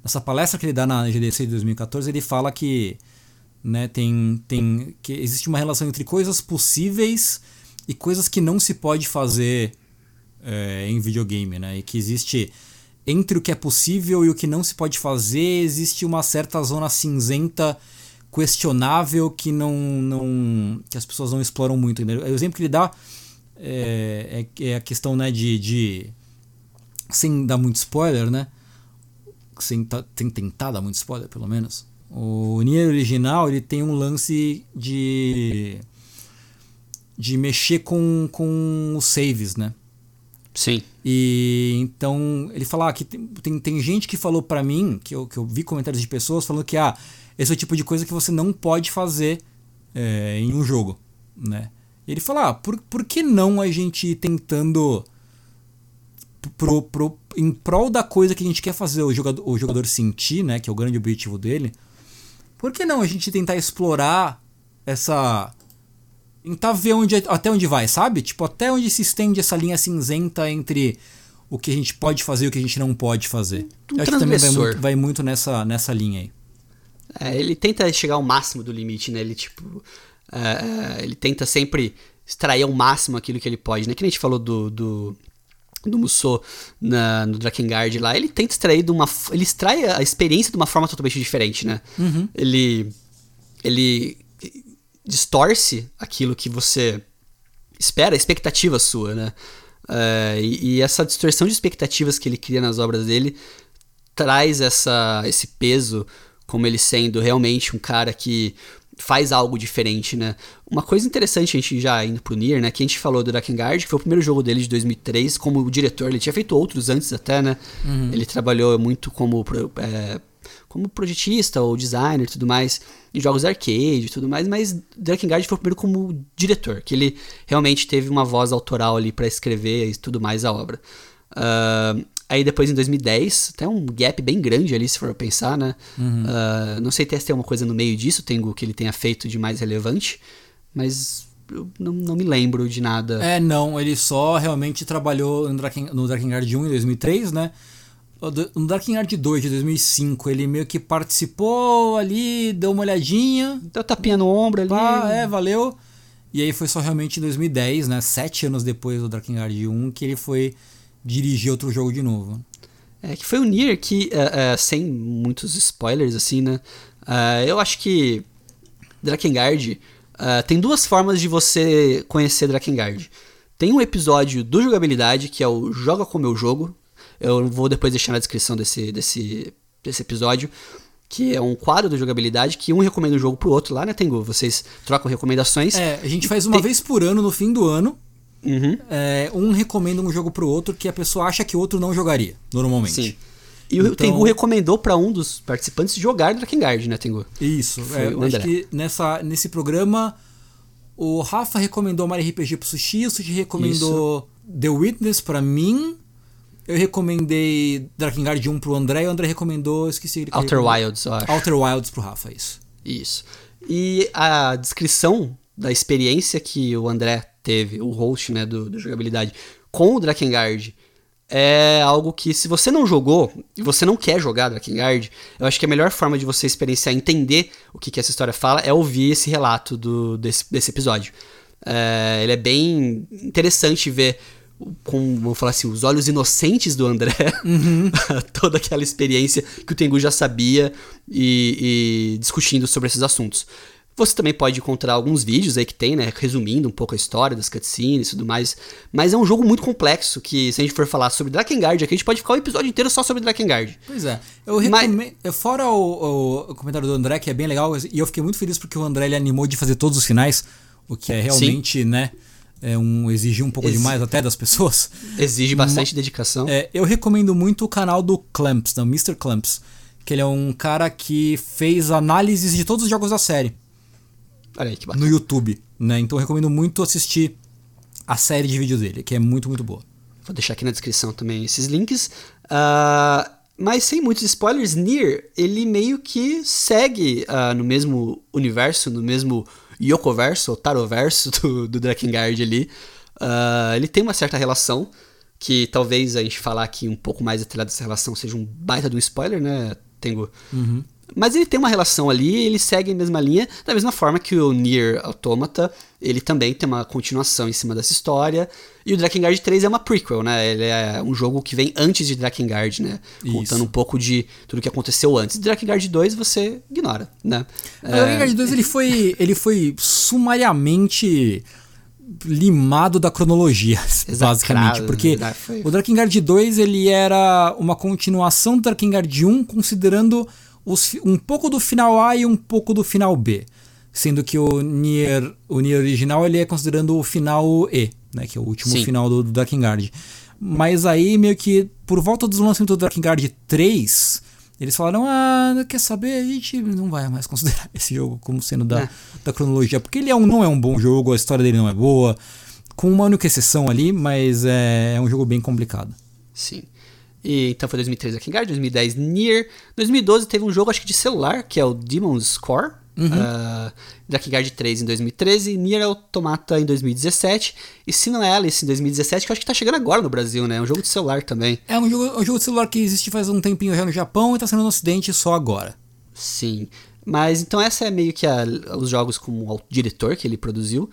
nessa palestra que ele dá na GDC de 2014, ele fala que, né, tem, tem, que existe uma relação entre coisas possíveis e coisas que não se pode fazer é, em videogame, né? E que existe entre o que é possível e o que não se pode fazer, existe uma certa zona cinzenta questionável que não, não que as pessoas não exploram muito. O exemplo que ele dá é, é, é a questão né, de, de. Sem dar muito spoiler, né? Sem, sem tentar dar muito spoiler, pelo menos. O Nier original ele tem um lance de. de mexer com, com os saves, né? Sim. E então ele fala ah, que tem, tem, tem gente que falou para mim, que eu, que eu vi comentários de pessoas falando que ah, esse é o tipo de coisa que você não pode fazer é, em um jogo, né? Ele fala, ah, por, por que não a gente ir tentando pro, pro, em prol da coisa que a gente quer fazer o jogador, o jogador sentir, né, que é o grande objetivo dele, por que não a gente tentar explorar essa tentar ver onde, até onde vai, sabe? Tipo, até onde se estende essa linha cinzenta entre o que a gente pode fazer e o que a gente não pode fazer. Um Eu acho que também vai muito, vai muito, nessa, nessa linha aí. É, ele tenta chegar ao máximo do limite, né? Ele, tipo. É, ele tenta sempre extrair ao máximo aquilo que ele pode, né? Que nem a gente falou do, do, do Musou na, no Drakengard lá, ele tenta extrair de uma. Ele extrai a experiência de uma forma totalmente diferente, né? Uhum. Ele. Ele distorce aquilo que você espera, a expectativa sua, né? Uh, e, e, essa distorção de expectativas que ele cria nas obras dele traz essa, esse peso como ele sendo realmente um cara que faz algo diferente, né? Uma coisa interessante, a gente já indo pro Nier, né? Que a gente falou do Drakengard, que foi o primeiro jogo dele de 2003, como diretor. Ele tinha feito outros antes até, né? Uhum. Ele trabalhou muito como, é, como projetista ou designer e tudo mais, em jogos arcade e tudo mais, mas Drakengard foi o primeiro como diretor, que ele realmente teve uma voz autoral ali para escrever e tudo mais a obra. Uh, Aí depois em 2010, até um gap bem grande ali, se for pensar, né? Uhum. Uh, não sei se tem uma coisa no meio disso, o que ele tenha feito de mais relevante, mas eu não, não me lembro de nada. É, não, ele só realmente trabalhou no, Draken, no Drakengard 1 em 2003, né? No Drakengard 2 de 2005, ele meio que participou ali, deu uma olhadinha. Deu tapinha no ombro ali. Pá, é, valeu. E aí foi só realmente em 2010, né? Sete anos depois do Drakengard 1, que ele foi dirigir outro jogo de novo. É, que foi o Nier que, uh, uh, sem muitos spoilers, assim, né? Uh, eu acho que Drakengard tem duas formas de você conhecer Drakengard. Tem um episódio do jogabilidade, que é o Joga com Meu Jogo. Eu vou depois deixar na descrição desse, desse, desse episódio. Que é um quadro do jogabilidade que um recomenda um jogo pro outro lá, né, Tengu? Vocês trocam recomendações. É, a gente faz uma tem... vez por ano, no fim do ano. Uhum. É, um recomenda um jogo pro outro que a pessoa acha que o outro não jogaria, normalmente. Sim. E então... o Tengu recomendou para um dos participantes jogar Drakengard, né, Tengu? Isso. É, acho que nessa, nesse programa o Rafa recomendou Mario RPG pro Sushi, o Sushi recomendou Isso. The Witness para mim. Eu recomendei Drakengard 1 pro André e o André recomendou, esqueci ele. Outer Wilds, eu acho. Outer Wilds pro Rafa, isso. Isso. E a descrição da experiência que o André teve, o host né, do, do jogabilidade, com o Drakengard, é algo que se você não jogou e você não quer jogar Drakengard, eu acho que a melhor forma de você experienciar, entender o que, que essa história fala, é ouvir esse relato do, desse, desse episódio. É, ele é bem interessante ver com, vamos falar assim, os olhos inocentes do André, uhum. [LAUGHS] toda aquela experiência que o Tengu já sabia e, e discutindo sobre esses assuntos. Você também pode encontrar alguns vídeos aí que tem, né, resumindo um pouco a história das cutscenes e tudo mais. Mas é um jogo muito complexo que, se a gente for falar sobre Drakengard aqui, a gente pode ficar o um episódio inteiro só sobre Drakengard. Pois é. Eu recomendo. Mas... Fora o, o, comentário do André, que é bem legal, e eu fiquei muito feliz porque o André ele animou de fazer todos os finais, o que é realmente, Sim. né? É um, exigir um pouco Ex demais até das pessoas. Exige bastante dedicação. É, eu recomendo muito o canal do Clamps, do Mr. Clamps. Que ele é um cara que fez análises de todos os jogos da série. Olha aí, que bacana. no YouTube, né? Então eu recomendo muito assistir a série de vídeos dele, que é muito, muito boa. Vou deixar aqui na descrição também esses links. Uh, mas sem muitos spoilers, Nier, ele meio que segue uh, no mesmo universo, no mesmo Yokoverso, ou Taroverso [LAUGHS] do, do Drakengard ali. Uh, ele tem uma certa relação, que talvez a gente falar aqui um pouco mais atrelado dessa relação seja um baita de um spoiler, né, Tengo? Uhum. Mas ele tem uma relação ali, ele segue a mesma linha, da mesma forma que o Nier Automata, ele também tem uma continuação em cima dessa história. E o Drakengard 3 é uma prequel, né? Ele é um jogo que vem antes de Drakengard, né? Isso. Contando um pouco de tudo que aconteceu antes. Drakengard 2 você ignora, né? O Drakengard 2 ele foi, ele foi sumariamente limado da cronologia, [LAUGHS] basicamente, porque né? o Drakengard 2 ele era uma continuação do Drakengard 1, considerando os, um pouco do final A e um pouco do final B. Sendo que o Nier, o Nier original ele é considerando o final E, né, que é o último Sim. final do, do Drakengard. Mas aí, meio que por volta do lançamento do Drakengard 3, Eles falaram, ah, quer saber, a gente não vai mais considerar [LAUGHS] esse jogo como sendo da, é. da cronologia, porque ele é um, não é um bom jogo, a história dele não é boa, com uma única exceção ali, mas é, é um jogo bem complicado. Sim. E, então foi 2013 aqui Guard, 2010 Nier, 2012 teve um jogo acho que de celular, que é o Demon's Core, Uhum. Uh, Guard 3 em 2013, Nier Automata em 2017 e Sino Alice em 2017, que eu acho que tá chegando agora no Brasil, né? É um jogo de celular também. É um jogo, um jogo de celular que existe faz um tempinho já no Japão e tá sendo no ocidente só agora. Sim. Mas então essa é meio que a, os jogos com o diretor que ele produziu.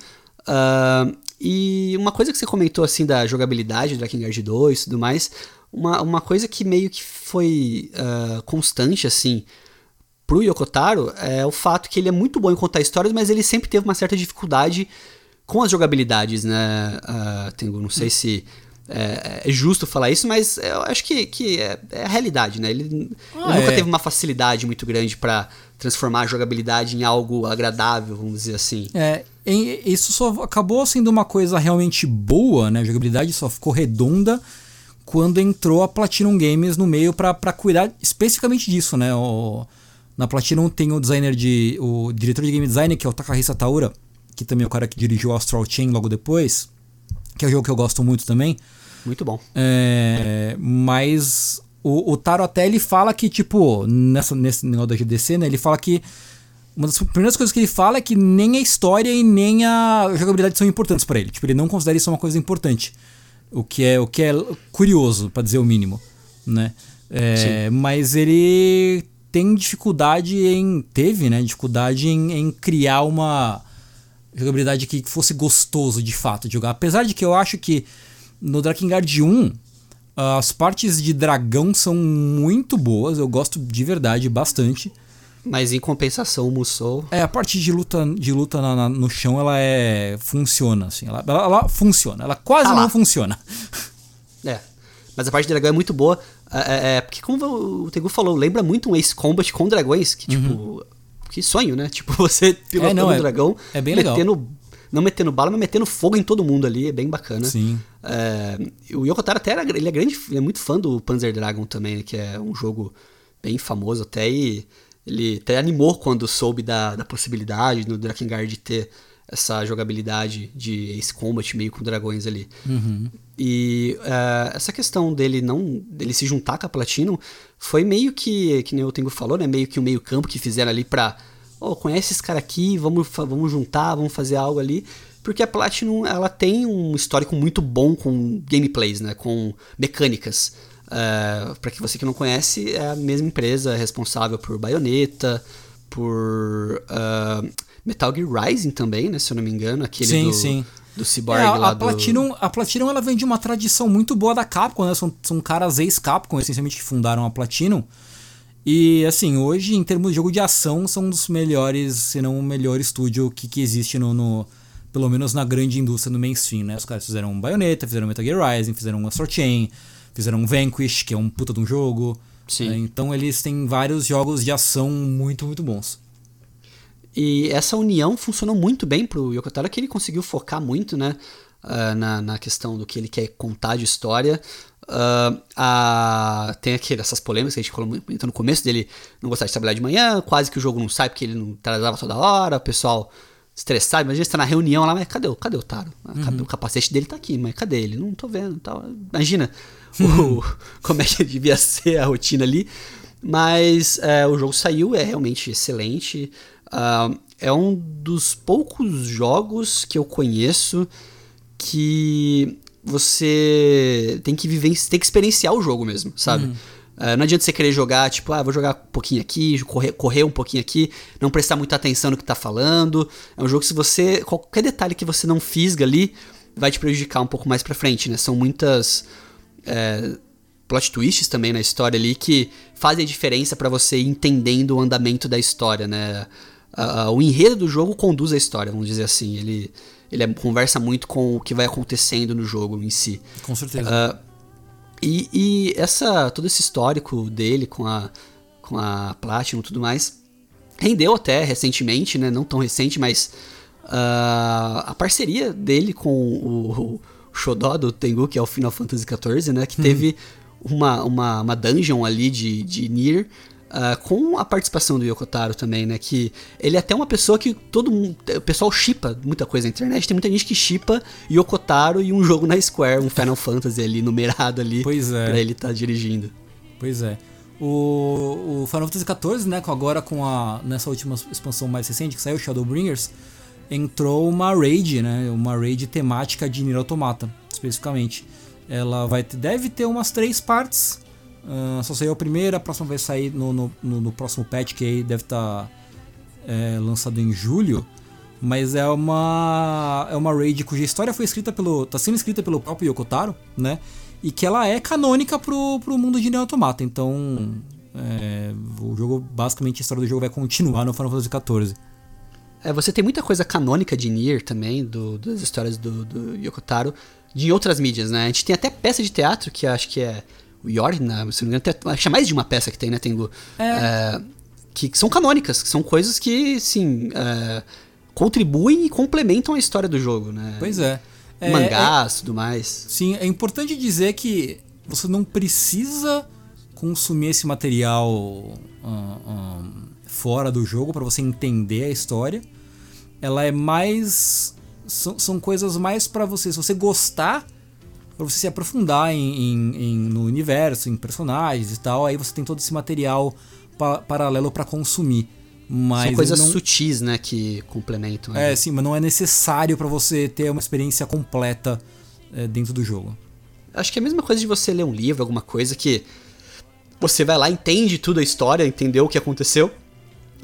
Uh, e uma coisa que você comentou assim da jogabilidade do Drakengard 2 e tudo mais, uma, uma coisa que meio que foi uh, constante assim pro Yokotaro é o fato que ele é muito bom em contar histórias, mas ele sempre teve uma certa dificuldade com as jogabilidades, né? Uh, Tengu, não sei se é, é, justo falar isso, mas eu acho que, que é, é a realidade, né? Ele, ah, ele nunca é. teve uma facilidade muito grande para transformar a jogabilidade em algo agradável, vamos dizer assim. É, isso só acabou sendo uma coisa realmente boa, né? A jogabilidade só ficou redonda quando entrou a Platinum Games no meio para cuidar especificamente disso, né? O, na Platinum tem o designer de. o diretor de game design, que é o Takahisa Taura, que também é o cara que dirigiu Astral Chain logo depois, que é um jogo que eu gosto muito também. Muito bom. É, mas o, o Taro até ele fala que, tipo, nessa, nesse negócio da GDC, né? Ele fala que. Uma das primeiras coisas que ele fala é que nem a história e nem a jogabilidade são importantes para ele. Tipo, ele não considera isso uma coisa importante. O que é, o que é curioso, para dizer o mínimo, né? É, mas ele tem dificuldade em. teve, né? Dificuldade em, em criar uma jogabilidade que fosse gostoso de fato de jogar. Apesar de que eu acho que no Drakengard 1 as partes de dragão são muito boas, eu gosto de verdade bastante. Mas em compensação, o Musou. É, a parte de luta, de luta na, na, no chão, ela é. funciona, assim. Ela, ela, ela funciona. Ela quase ah não funciona. É. Mas a parte de dragão é muito boa. É, é, é, porque como o Tegu falou, lembra muito um Ace Combat com dragões, que tipo, uhum. que sonho, né? [LAUGHS] Tipo, você pilotando é, não, um é dragão, é bem metendo, legal. não metendo bala, mas metendo fogo em todo mundo ali, é bem bacana. Sim. É, o Yokotaro até era, ele é grande, ele é muito fã do Panzer Dragon também, né, que é um jogo bem famoso até e ele até animou quando soube da, da possibilidade no Drakengard de ter essa jogabilidade de Ace Combat meio com dragões ali. Uhum. E uh, essa questão dele não dele se juntar com a Platinum foi meio que, que nem o Tengu falou, né? Meio que o um meio campo que fizeram ali pra. Oh, conhece esse cara aqui, vamos, vamos juntar, vamos fazer algo ali. Porque a Platinum ela tem um histórico muito bom com gameplays, né? Com mecânicas. Uh, para que você que não conhece, é a mesma empresa responsável por Bayonetta, por uh, Metal Gear Rising também, né? Se eu não me engano, aquele sim, do, sim. do Cyborg é, lá a Platinum, do... A Platinum ela vem de uma tradição muito boa da Capcom, né? São, são caras ex-Capcom, essencialmente, que fundaram a Platinum. E assim, hoje, em termos de jogo de ação, são um dos melhores, se não o melhor estúdio que, que existe no, no, Pelo menos na grande indústria do mainstream, né? Os caras fizeram Bayonetta, fizeram Metal Gear Rising, fizeram Astro Chain, fizeram Vanquish, que é um puta de um jogo. Sim. Né? Então eles têm vários jogos de ação muito, muito bons. E essa união funcionou muito bem pro Yokotaro, que ele conseguiu focar muito, né? Uh, na, na questão do que ele quer contar de história. Uh, a, tem aquele, essas polêmicas que a gente comentou no começo dele não gostar de trabalhar de manhã, quase que o jogo não sai porque ele não trabalhava toda hora, o pessoal estressado, imagina você tá na reunião lá, mas cadê, cadê o Taro? Uhum. O capacete dele tá aqui, mas cadê ele? Não tô vendo. Tal. Imagina o, [LAUGHS] como é que devia ser a rotina ali. Mas é, o jogo saiu, é realmente excelente. Uh, é um dos poucos jogos que eu conheço que você tem que viver, tem que experienciar o jogo mesmo, sabe? Uhum. Uh, não adianta você querer jogar, tipo, ah, vou jogar um pouquinho aqui, correr, correr um pouquinho aqui, não prestar muita atenção no que tá falando. É um jogo que se você. Qualquer detalhe que você não fisga ali vai te prejudicar um pouco mais pra frente, né? São muitas. É, plot twists também na história ali que fazem a diferença para você entendendo o andamento da história, né? uh, o enredo do jogo conduz a história, vamos dizer assim. Ele, ele é, conversa muito com o que vai acontecendo no jogo em si. Com certeza. Uh, e, e essa, todo esse histórico dele com a, com a Platinum e tudo mais rendeu até recentemente, né? Não tão recente, mas uh, a parceria dele com o, o Shodó do Tengu, que é o Final Fantasy XIV, né? Que uhum. teve uma, uma, uma dungeon ali de, de Nier Uh, com a participação do Yokotaro também, né? Que ele é até uma pessoa que todo mundo. O pessoal chipa muita coisa na internet. Tem muita gente que chipa Yokotaro e um jogo na Square, um Final Fantasy ali, numerado ali. Pois é. Pra ele estar tá dirigindo. Pois é. O, o Final Fantasy XIV, né? Agora com a. Nessa última expansão mais recente que saiu, Shadowbringers, entrou uma raid, né? Uma raid temática de Nier Automata, especificamente. Ela vai deve ter umas três partes Uh, só saiu a primeira, a próxima vai sair no, no, no, no próximo patch, que aí deve estar tá, é, lançado em julho. Mas é uma é uma raid cuja história foi escrita pelo. tá sendo escrita pelo próprio Yokotaro, né? E que ela é canônica pro, pro mundo de Neo Automata. Então. É, o jogo, basicamente, a história do jogo vai continuar no Final Fantasy XIV. É, você tem muita coisa canônica de Nier também, do, das histórias do, do Yokotaro, de outras mídias, né? A gente tem até peça de teatro que acho que é o Yorna, se não me engano, acho que é mais de uma peça que tem, né, Tengu? É. é que, que, são canônicas, que são coisas que, sim, é, contribuem e complementam a história do jogo, né? Pois é. é Mangás, é, tudo mais. Sim, é importante dizer que você não precisa consumir esse material um, um, fora do jogo para você entender a história. Ela é mais. São, são coisas mais para você. Se você gostar para você se aprofundar em, em, em, no universo, em personagens e tal. Aí você tem todo esse material pa paralelo para consumir. Mas São coisas não... sutis, né, que complementam. É, sim, mas não é necessário para você ter uma experiência completa é, dentro do jogo. Acho que é a mesma coisa de você ler um livro, alguma coisa que você vai lá, entende tudo a história, entendeu o que aconteceu,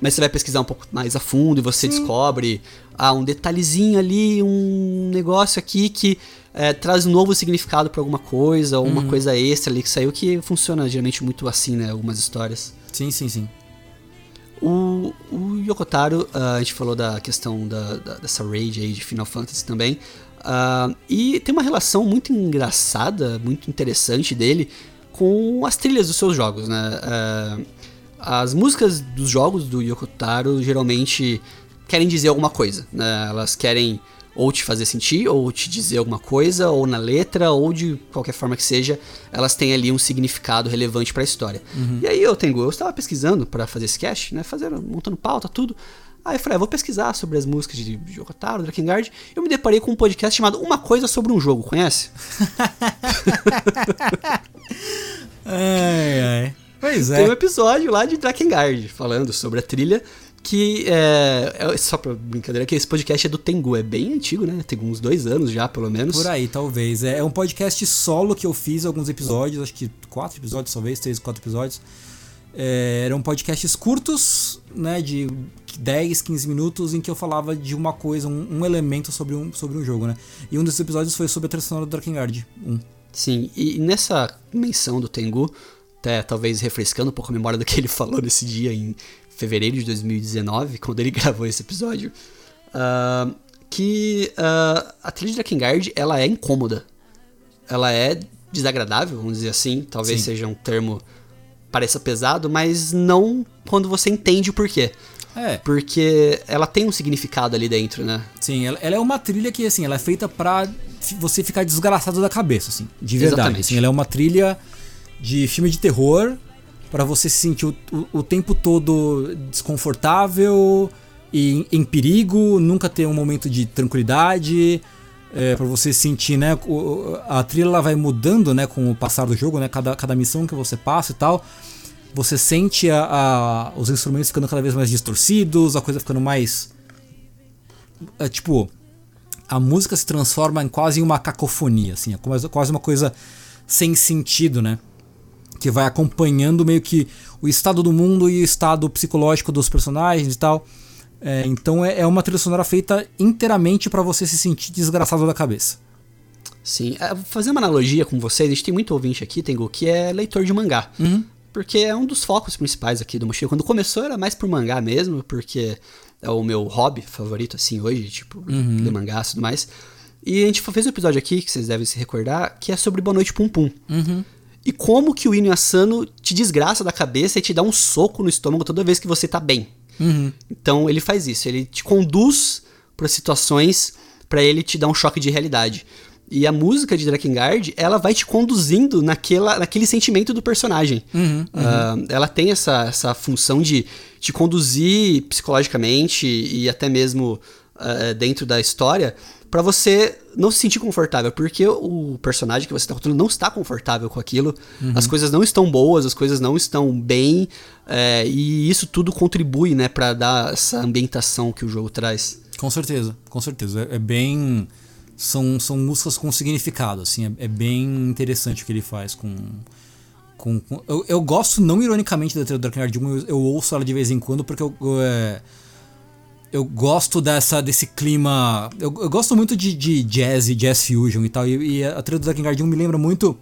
mas você vai pesquisar um pouco mais a fundo e você sim. descobre ah, um detalhezinho ali, um negócio aqui que é, traz um novo significado para alguma coisa, ou uma uhum. coisa extra ali que saiu, que funciona geralmente muito assim, né? Algumas histórias. Sim, sim, sim. O, o Yokotaro, uh, a gente falou da questão da, da, dessa raid aí de Final Fantasy também. Uh, e tem uma relação muito engraçada, muito interessante dele com as trilhas dos seus jogos, né? Uh, as músicas dos jogos do Yokotaro geralmente querem dizer alguma coisa, né? Elas querem ou te fazer sentir, ou te dizer alguma coisa, ou na letra, ou de qualquer forma que seja, elas têm ali um significado relevante para a história. Uhum. E aí eu tenho, eu estava pesquisando para fazer esse cast, né, fazendo, montando pauta, tudo. Aí eu falei, ah, vou pesquisar sobre as músicas de Jokotaro, Drakengard. Eu me deparei com um podcast chamado Uma Coisa Sobre um Jogo, conhece? [LAUGHS] ai, ai. Pois é. Tem um episódio lá de Drakengard, falando sobre a trilha que é, é, só pra brincadeira que esse podcast é do Tengu, é bem antigo, né? Tem uns dois anos já, pelo menos. Por aí, talvez. É, é um podcast solo que eu fiz alguns episódios, acho que quatro episódios, talvez, três, quatro episódios. É, eram podcasts curtos, né, de 10, 15 minutos, em que eu falava de uma coisa, um, um elemento sobre um, sobre um jogo, né? E um desses episódios foi sobre a trilha sonora do Drakengard 1. Sim, e nessa menção do Tengu, até talvez refrescando um pouco a memória do que ele falou nesse dia em fevereiro de 2019, quando ele [LAUGHS] gravou esse episódio, uh, que uh, a trilha de Drakengard, ela é incômoda. Ela é desagradável, vamos dizer assim. Talvez Sim. seja um termo pareça pesado, mas não quando você entende o porquê. É. Porque ela tem um significado ali dentro, né? Sim, ela, ela é uma trilha que, assim, ela é feita pra você ficar desgraçado da cabeça, assim, de verdade. Assim, ela é uma trilha de filme de terror para você se sentir o, o, o, tempo todo desconfortável e em, em perigo, nunca ter um momento de tranquilidade. É, para você sentir, né? A trilha vai mudando, né? Com o passar do jogo, né? Cada, cada missão que você passa e tal. Você sente a, a, os instrumentos ficando cada vez mais distorcidos, a coisa ficando mais. É, tipo, a música se transforma em quase uma cacofonia, assim, é quase uma coisa sem sentido, né? Que vai acompanhando meio que o estado do mundo e o estado psicológico dos personagens e tal. É, então é, é, uma trilha sonora feita inteiramente para você se sentir desgraçado da cabeça. Sim, é, fazer uma analogia com vocês, a gente tem muito ouvinte aqui, Tengu, que é leitor de mangá. Uhum. Porque é um dos focos principais aqui do Mochila. Quando começou era mais por mangá mesmo, porque é o meu hobby favorito, assim, hoje, tipo, uhum. ler mangá e tudo mais. E a gente fez um episódio aqui, que vocês devem se recordar, que é sobre Boa Noite Pum Pum. Uhum e como que o Inu Asano te desgraça da cabeça e te dá um soco no estômago toda vez que você tá bem. Uhum. Então ele faz isso, ele te conduz para situações para ele te dar um choque de realidade. E a música de Drakengard, ela vai te conduzindo naquela, naquele sentimento do personagem. Uhum, Uh, ela tem essa, essa função de te conduzir psicologicamente e até mesmo uh, dentro da história para você não se sentir confortável, porque o personagem que você está controlando não está confortável com aquilo, uhum. as coisas não estão boas, as coisas não estão bem, é, e isso tudo contribui, né, para dar essa ambientação que o jogo traz. Com certeza, com certeza. É, é bem. São, são músicas com significado, assim, é, é bem interessante o que ele faz com. com, com eu, eu, gosto, não ironicamente, da Dark Knight 1, eu, eu, ouço ela de vez em quando, porque eu, eu é, eu gosto dessa, desse clima. Eu, eu gosto muito de, de jazz e jazz fusion e tal. E, e a trilha do Zack Guardian me lembra muito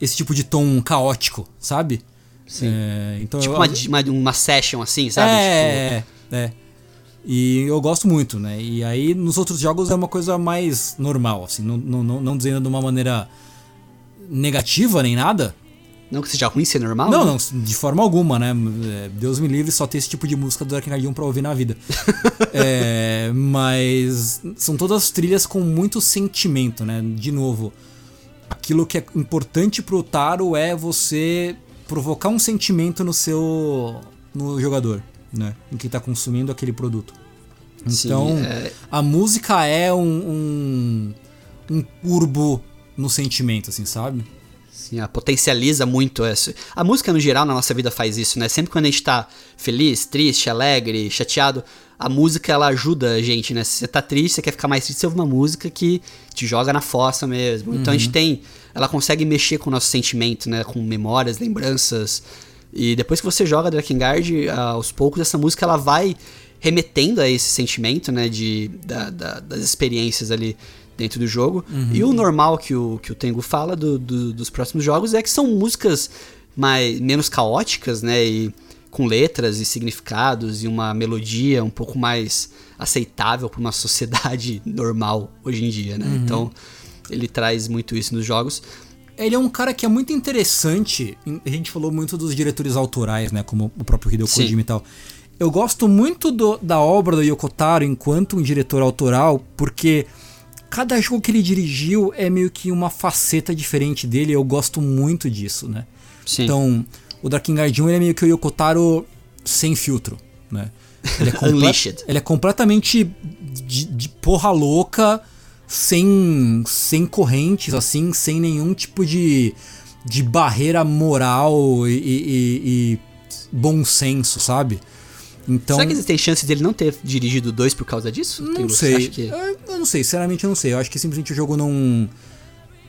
esse tipo de tom caótico, sabe? Sim. É, então tipo eu, uma, uma, uma, session assim, sabe? É, tipo... é, é. E eu gosto muito, né? E aí nos outros jogos é uma coisa mais normal, assim, não, não, não dizendo de uma maneira negativa nem nada, não que seja ruim ser normal? Não, né? não, de forma alguma, né? Deus me livre só ter esse tipo de música do Dark Knight 1 pra ouvir na vida. [LAUGHS] é, mas são todas trilhas com muito sentimento, né? De novo, aquilo que é importante pro Taro é você provocar um sentimento no seu no jogador, né? Em quem tá consumindo aquele produto. Então, Sim, é... a música é um, um, um turbo no sentimento, assim, sabe? Assim, a potencializa muito isso. A música, no geral, na nossa vida faz isso, né? Sempre quando a gente tá feliz, triste, alegre, chateado, a música ela ajuda a gente, né? Se você tá triste, você quer ficar mais triste, você ouve uma música que te joga na fossa mesmo. Uhum. Então a gente uhum. tem. Ela consegue mexer com o nosso sentimento, né? Com memórias, lembranças. E depois que você joga Drakengard, aos poucos essa música ela vai remetendo a esse sentimento, né? De, da, da, das experiências ali dentro do jogo. Uhum. E o normal que o, que o Tengu fala do, do, dos próximos jogos é que são músicas mais, menos caóticas, né? E com letras e significados e uma melodia um pouco mais aceitável para uma [LAUGHS] sociedade normal hoje em dia, né? Uhum. Então, ele traz muito isso nos jogos. Ele é um cara que é muito interessante. A gente falou muito dos diretores autorais, né? Como o próprio Hideo Kojima e tal. Eu gosto muito do, da obra do Yoko Taro enquanto um diretor autoral, porque cada jogo que ele dirigiu é meio que uma faceta diferente dele. Eu gosto muito disso, né? Sim. Então, o Drakengard 1 é meio que o Yokotaro sem filtro, né? Ele é, [LAUGHS] comple ele é completamente de, de, porra louca, sem, sem correntes, assim, sem nenhum tipo de, de barreira moral e, e, e bom senso, sabe? Então, Será que existem chances dele não ter dirigido dois por causa disso? Não Tem, sei. Que... Eu, eu não sei, sinceramente eu não sei. Eu acho que simplesmente o jogo não.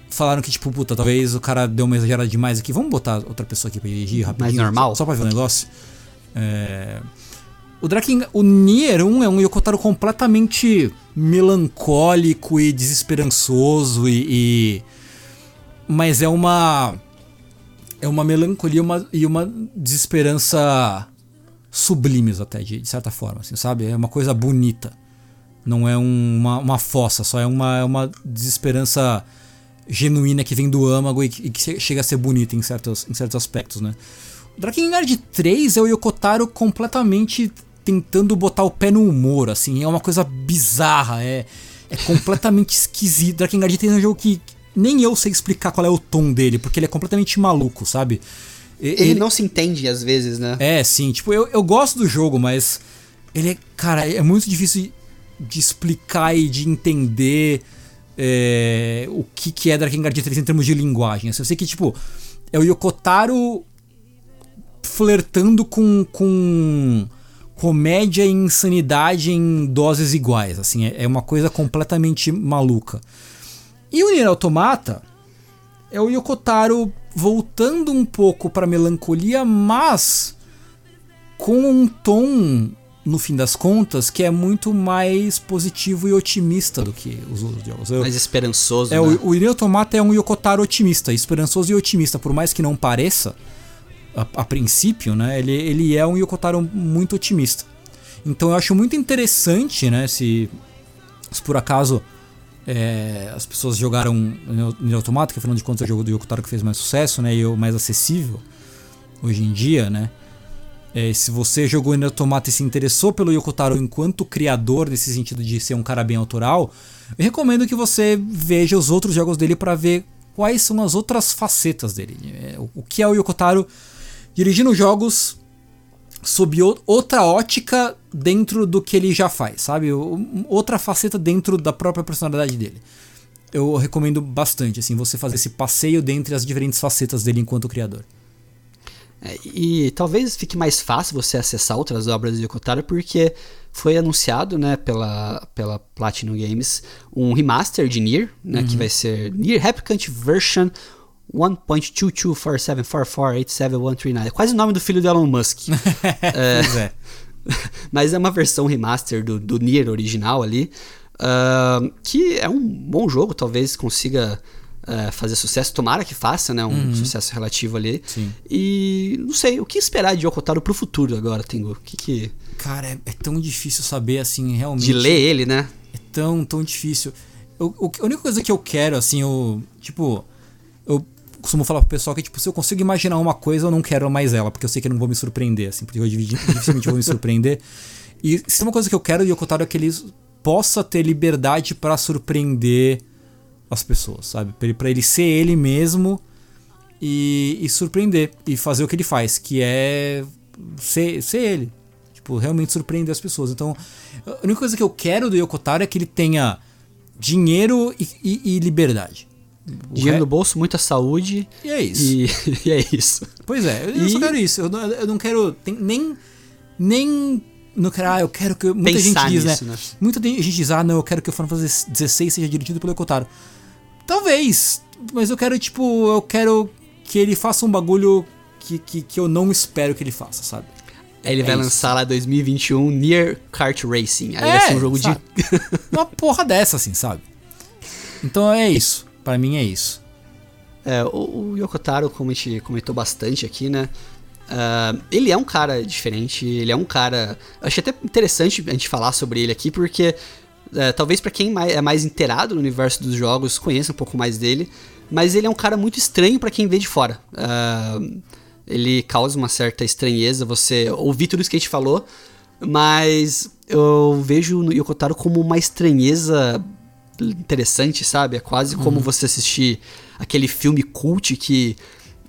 Falaram que, tipo, puta, talvez o cara deu uma exagerada demais aqui. Vamos botar outra pessoa aqui pra dirigir rapidinho. Mais normal? Só, só pra ver o negócio. É... O Draken, o Nier 1 é um Yokotaro completamente melancólico e desesperançoso e, e, mas é uma é uma melancolia uma, e uma desesperança sublimes até, de, de, certa forma, assim, sabe? É uma coisa bonita. Não é um, uma, uma fossa, só é uma, é uma desesperança genuína que vem do âmago e que, e que chega a ser bonita em certos, em certos aspectos, né? Drakengard 3 é o Yokotaro completamente tentando botar o pé no humor, assim, é uma coisa bizarra, é, é completamente [LAUGHS] esquisito. Drakengard 3 é um jogo que nem eu sei explicar qual é o tom dele, porque ele é completamente maluco, sabe? Ele, ele, não se entende às vezes, né? É, sim. Tipo, eu, eu gosto do jogo, mas ele é. Cara, é muito difícil de explicar e de entender é, o que, que é Drakengard 3 em termos de linguagem. Eu sei que, tipo, é o Yokotaro flertando com, com comédia e insanidade em doses iguais. Assim, é, é uma coisa completamente maluca. E o Nier Automata é o Yokotaro voltando um pouco para melancolia, mas com um tom, no fim das contas, que é muito mais positivo e otimista do que os outros jogos. Mais esperançoso. É, né? o, o Iri Automata é um Yokotaro otimista, esperançoso e otimista, por mais que não pareça, a, a princípio, né? Ele, ele é um Yokotaro muito otimista. Então eu acho muito interessante, né? Se, se por acaso é, as pessoas jogaram Nier Automata, que afinal de contas é o jogo do Yokotaro que fez mais sucesso, né? E o mais acessível hoje em dia, né? É, se você jogou Nier Automata e se interessou pelo Yoko Taro enquanto criador, nesse sentido de ser um cara bem autoral, eu recomendo que você veja os outros jogos dele para ver quais são as outras facetas dele. É, o que é o Yoko Taro dirigindo jogos sob outra ótica dentro do que ele já faz, sabe? Outra faceta dentro da própria personalidade dele. Eu recomendo bastante, assim, você fazer esse passeio dentre as diferentes facetas dele enquanto criador. É, e talvez fique mais fácil você acessar outras obras de Yokotaro porque foi anunciado, né, pela, pela Platinum Games um remaster de Nier, né, uhum. que vai ser Nier Replicant Version 1.22474487139. É quase o nome do filho do Elon Musk. [LAUGHS] é, pois é. [LAUGHS] Mas é uma versão remaster do, do Nier original ali, uh, que é um bom jogo, talvez consiga é, fazer sucesso. Tomara que faça, né? Um uhum. sucesso relativo ali. Sim. E não sei, o que esperar de Yokotaro pro futuro agora, Tengu? O que que. Cara, é, é, tão difícil saber, assim, realmente. De ler ele, né? É tão, tão difícil. Eu, eu, a única coisa que eu quero, assim, eu. Tipo. Costumo falar pro pessoal que, tipo, se eu consigo imaginar uma coisa, eu não quero mais ela, porque eu sei que eu não vou me surpreender, assim, porque eu dificilmente vou me surpreender. E se tem uma coisa que eu quero de Yokotaro é que ele possa ter liberdade para surpreender as pessoas, sabe? Para ele ser ele mesmo e, e, surpreender e fazer o que ele faz, que é ser, ser ele. Tipo, realmente surpreender as pessoas. Então, a única coisa que eu quero do Yokotaro é que ele tenha dinheiro e, e, e liberdade. Dinheiro no bolso, muita saúde. E é isso. E, [LAUGHS] e é isso. Pois é, eu, e... só quero isso. Eu não, eu não quero tem, nem. Nem. No quero, ah, eu quero que. Muita Pensar gente diz, né? nisso, né? né? Muita gente diz, ah, não, eu quero que o Final Fantasy 16 seja dirigido pelo Yokotaro. Talvez. Mas eu quero, tipo, eu quero que ele faça um bagulho que, que, que eu não espero que ele faça, sabe? Ele é vai isso. lançar lá 2021 Near Kart Racing. Aí é, vai ser um jogo sabe? de. [LAUGHS] Uma porra dessa, assim, sabe? Então é isso. Para mim é isso. É, o, o Yokotaro, como a gente comentou bastante aqui, né? Uh, ele é um cara diferente, ele é um cara. Achei até interessante a gente falar sobre ele aqui, porque é, talvez para quem é mais inteirado no universo dos jogos conheça um pouco mais dele, mas ele é um cara muito estranho para quem vê de fora. Uh, ele causa uma certa estranheza você ouvir tudo isso que a gente falou, mas eu vejo o Yokotaro como uma estranheza interessante, sabe? É quase como uhum. você assistir aquele filme cult que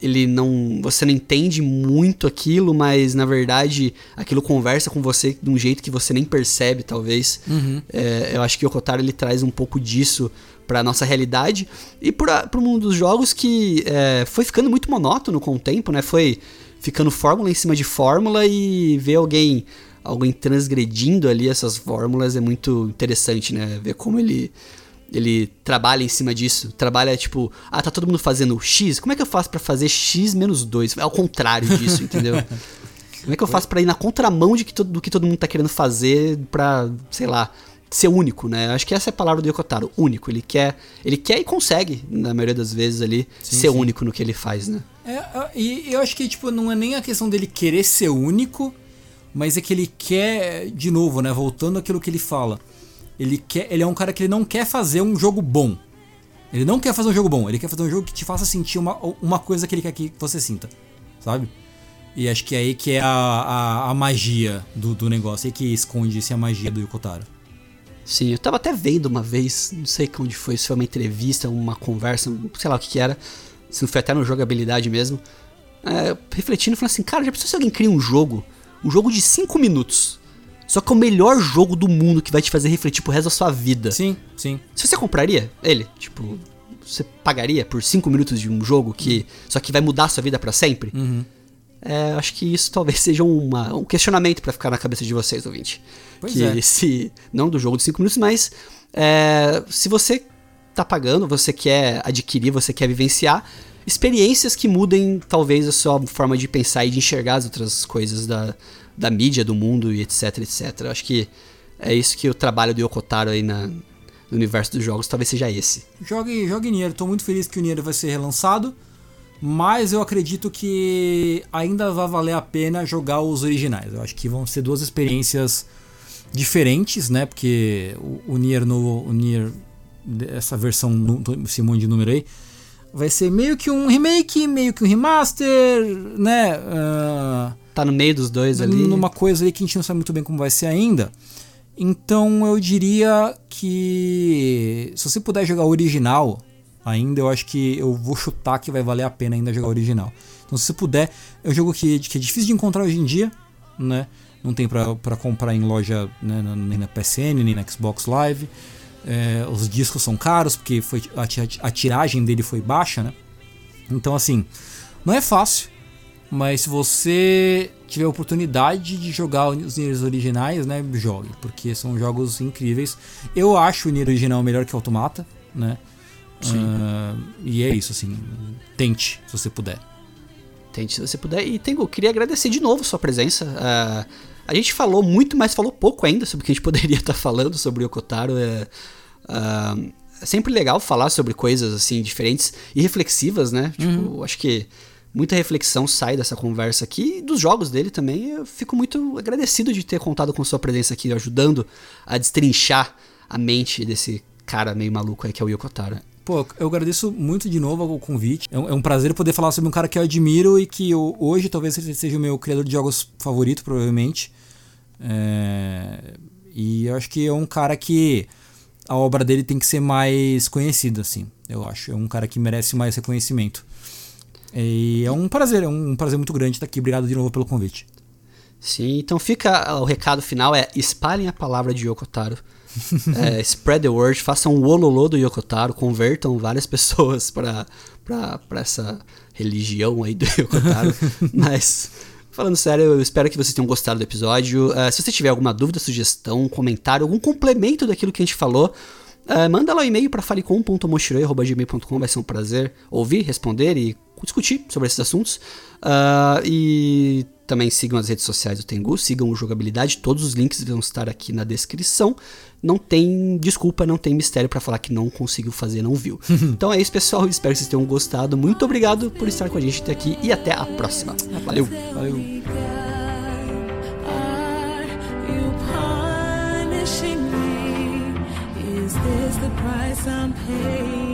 ele não. Você não entende muito aquilo, mas na verdade aquilo conversa com você de um jeito que você nem percebe, talvez. Uhum. É, eu acho que o Yokotaro ele traz um pouco disso para nossa realidade e para o mundo dos jogos que é, foi ficando muito monótono com o tempo, né? Foi ficando fórmula em cima de fórmula e ver alguém alguém transgredindo ali essas fórmulas é muito interessante, né? Ver como ele ele trabalha em cima disso. Trabalha tipo, ah, tá todo mundo fazendo X, como é que eu faço para fazer X menos 2? É ao contrário disso, [LAUGHS] entendeu? Como é que eu faço para ir na contramão de que do que todo mundo tá querendo fazer pra, sei lá, ser único, né? Acho que essa é a palavra do Yokotaro, único. Ele quer, ele quer e consegue, na maioria das vezes ali, sim, ser sim. único no que ele faz, né? É, e eu acho que tipo não é nem a questão dele querer ser único, mas é que ele quer, de novo, né, voltando àquilo que ele fala ele, quer, ele é um cara que ele não quer fazer um jogo bom. Ele não quer fazer um jogo bom, ele quer fazer um jogo que te faça sentir uma, uma coisa que ele quer que você sinta, sabe? E acho que é aí que é a, a, a magia do, do negócio, é aí que esconde-se a magia do Yokotaro. Sim, eu tava até vendo uma vez, não sei onde foi, se foi uma entrevista, uma conversa, sei lá o que, que era, se não foi até no jogabilidade mesmo, é, refletindo, falando assim, cara, já pensou se alguém cria um jogo, um jogo de 5 minutos, só que é o melhor jogo do mundo que vai te fazer refletir pro resto da sua vida. Sim, sim. Se você compraria ele, tipo, você pagaria por 5 minutos de um jogo que só que vai mudar a sua vida para sempre? Uhum. É, acho que isso talvez [LAUGHS] seja uma, um questionamento para ficar na cabeça de vocês, ouvinte. Pois que é. se não do jogo de 5 minutos, mas é, se você tá pagando, você quer adquirir, você quer vivenciar experiências que mudem talvez a sua forma de pensar e de enxergar as outras coisas da, da mídia, do mundo e etc, etc. Acho que é isso que o trabalho do Yokotaro aí na, no universo dos jogos talvez seja esse. Jogue, jogue Nier, tô muito feliz que o Nier vai ser relançado, mas eu acredito que ainda vai valer a pena jogar os originais. Eu acho que vão ser duas experiências diferentes, né? Porque o, o Nier no o Nier essa versão esse monte de número aí vai ser meio que um remake, meio que um remaster, né? Uh, tá no meio dos dois ali. Numa coisa ali que a gente não sabe muito bem como vai ser ainda. Então eu diria que se você puder jogar original ainda, eu acho que eu vou chutar que vai valer a pena ainda jogar original. Então se você puder, é um jogo que, que é difícil de encontrar hoje em dia, né? Não tem para comprar em loja né, nem na PSN, nem na Xbox Live. É, os discos são caros porque foi, a, a tiragem dele foi baixa, né? Então assim, não é fácil, mas se você tiver a oportunidade de jogar os Nier originais, né, jogue, porque são jogos incríveis. Eu acho o Nier original melhor que o Automata, né? Sim. Uh, e é isso, assim, tente, se você puder. Tente, se você puder. E Tengo, queria agradecer de novo sua presença. Uh, a gente falou muito, mas falou pouco ainda sobre o que a gente [LAUGHS] poderia estar falando sobre o Yokotaro. É, uh, é sempre legal falar sobre coisas assim diferentes e reflexivas, né? Tipo, uhum. acho que muita reflexão sai dessa conversa aqui e dos jogos dele também. Eu fico muito agradecido de ter contado com sua presença aqui, ajudando a destrinchar a mente desse cara meio maluco aí que é o Yokotaro. Pô, eu agradeço muito de novo o convite. É um, é um prazer poder falar sobre um cara que eu admiro e que eu, hoje talvez seja o meu criador de jogos favorito, provavelmente. É... E eu acho que é um cara que a obra dele tem que ser mais conhecida, assim. Eu acho. É um cara que merece mais reconhecimento. E é um prazer, é um prazer muito grande estar aqui. Obrigado de novo pelo convite. Sim, então fica o recado final é espalhem a palavra de Yokotaro. [LAUGHS] é, spread the word, façam um ololô do Yokotaro, convertam várias [LAUGHS] pessoas para essa religião aí do Yokotaro. [LAUGHS] Mas Falando sério, eu espero que vocês tenham gostado do episódio. Uh, se você tiver alguma dúvida, sugestão, comentário, algum complemento daquilo que a gente falou, uh, manda lá um e-mail para falecom.mochiroi.gmail.com. Vai ser um prazer ouvir, responder e discutir sobre esses assuntos. Uh, e também sigam as redes sociais do Tengu, sigam o Jogabilidade, todos os links vão estar aqui na descrição. Não tem desculpa, não tem mistério para falar que não conseguiu fazer, não viu. [LAUGHS] então é isso, pessoal. Espero que vocês tenham gostado. Muito obrigado por estar com a gente até aqui e até a próxima. Valeu. Valeu. need you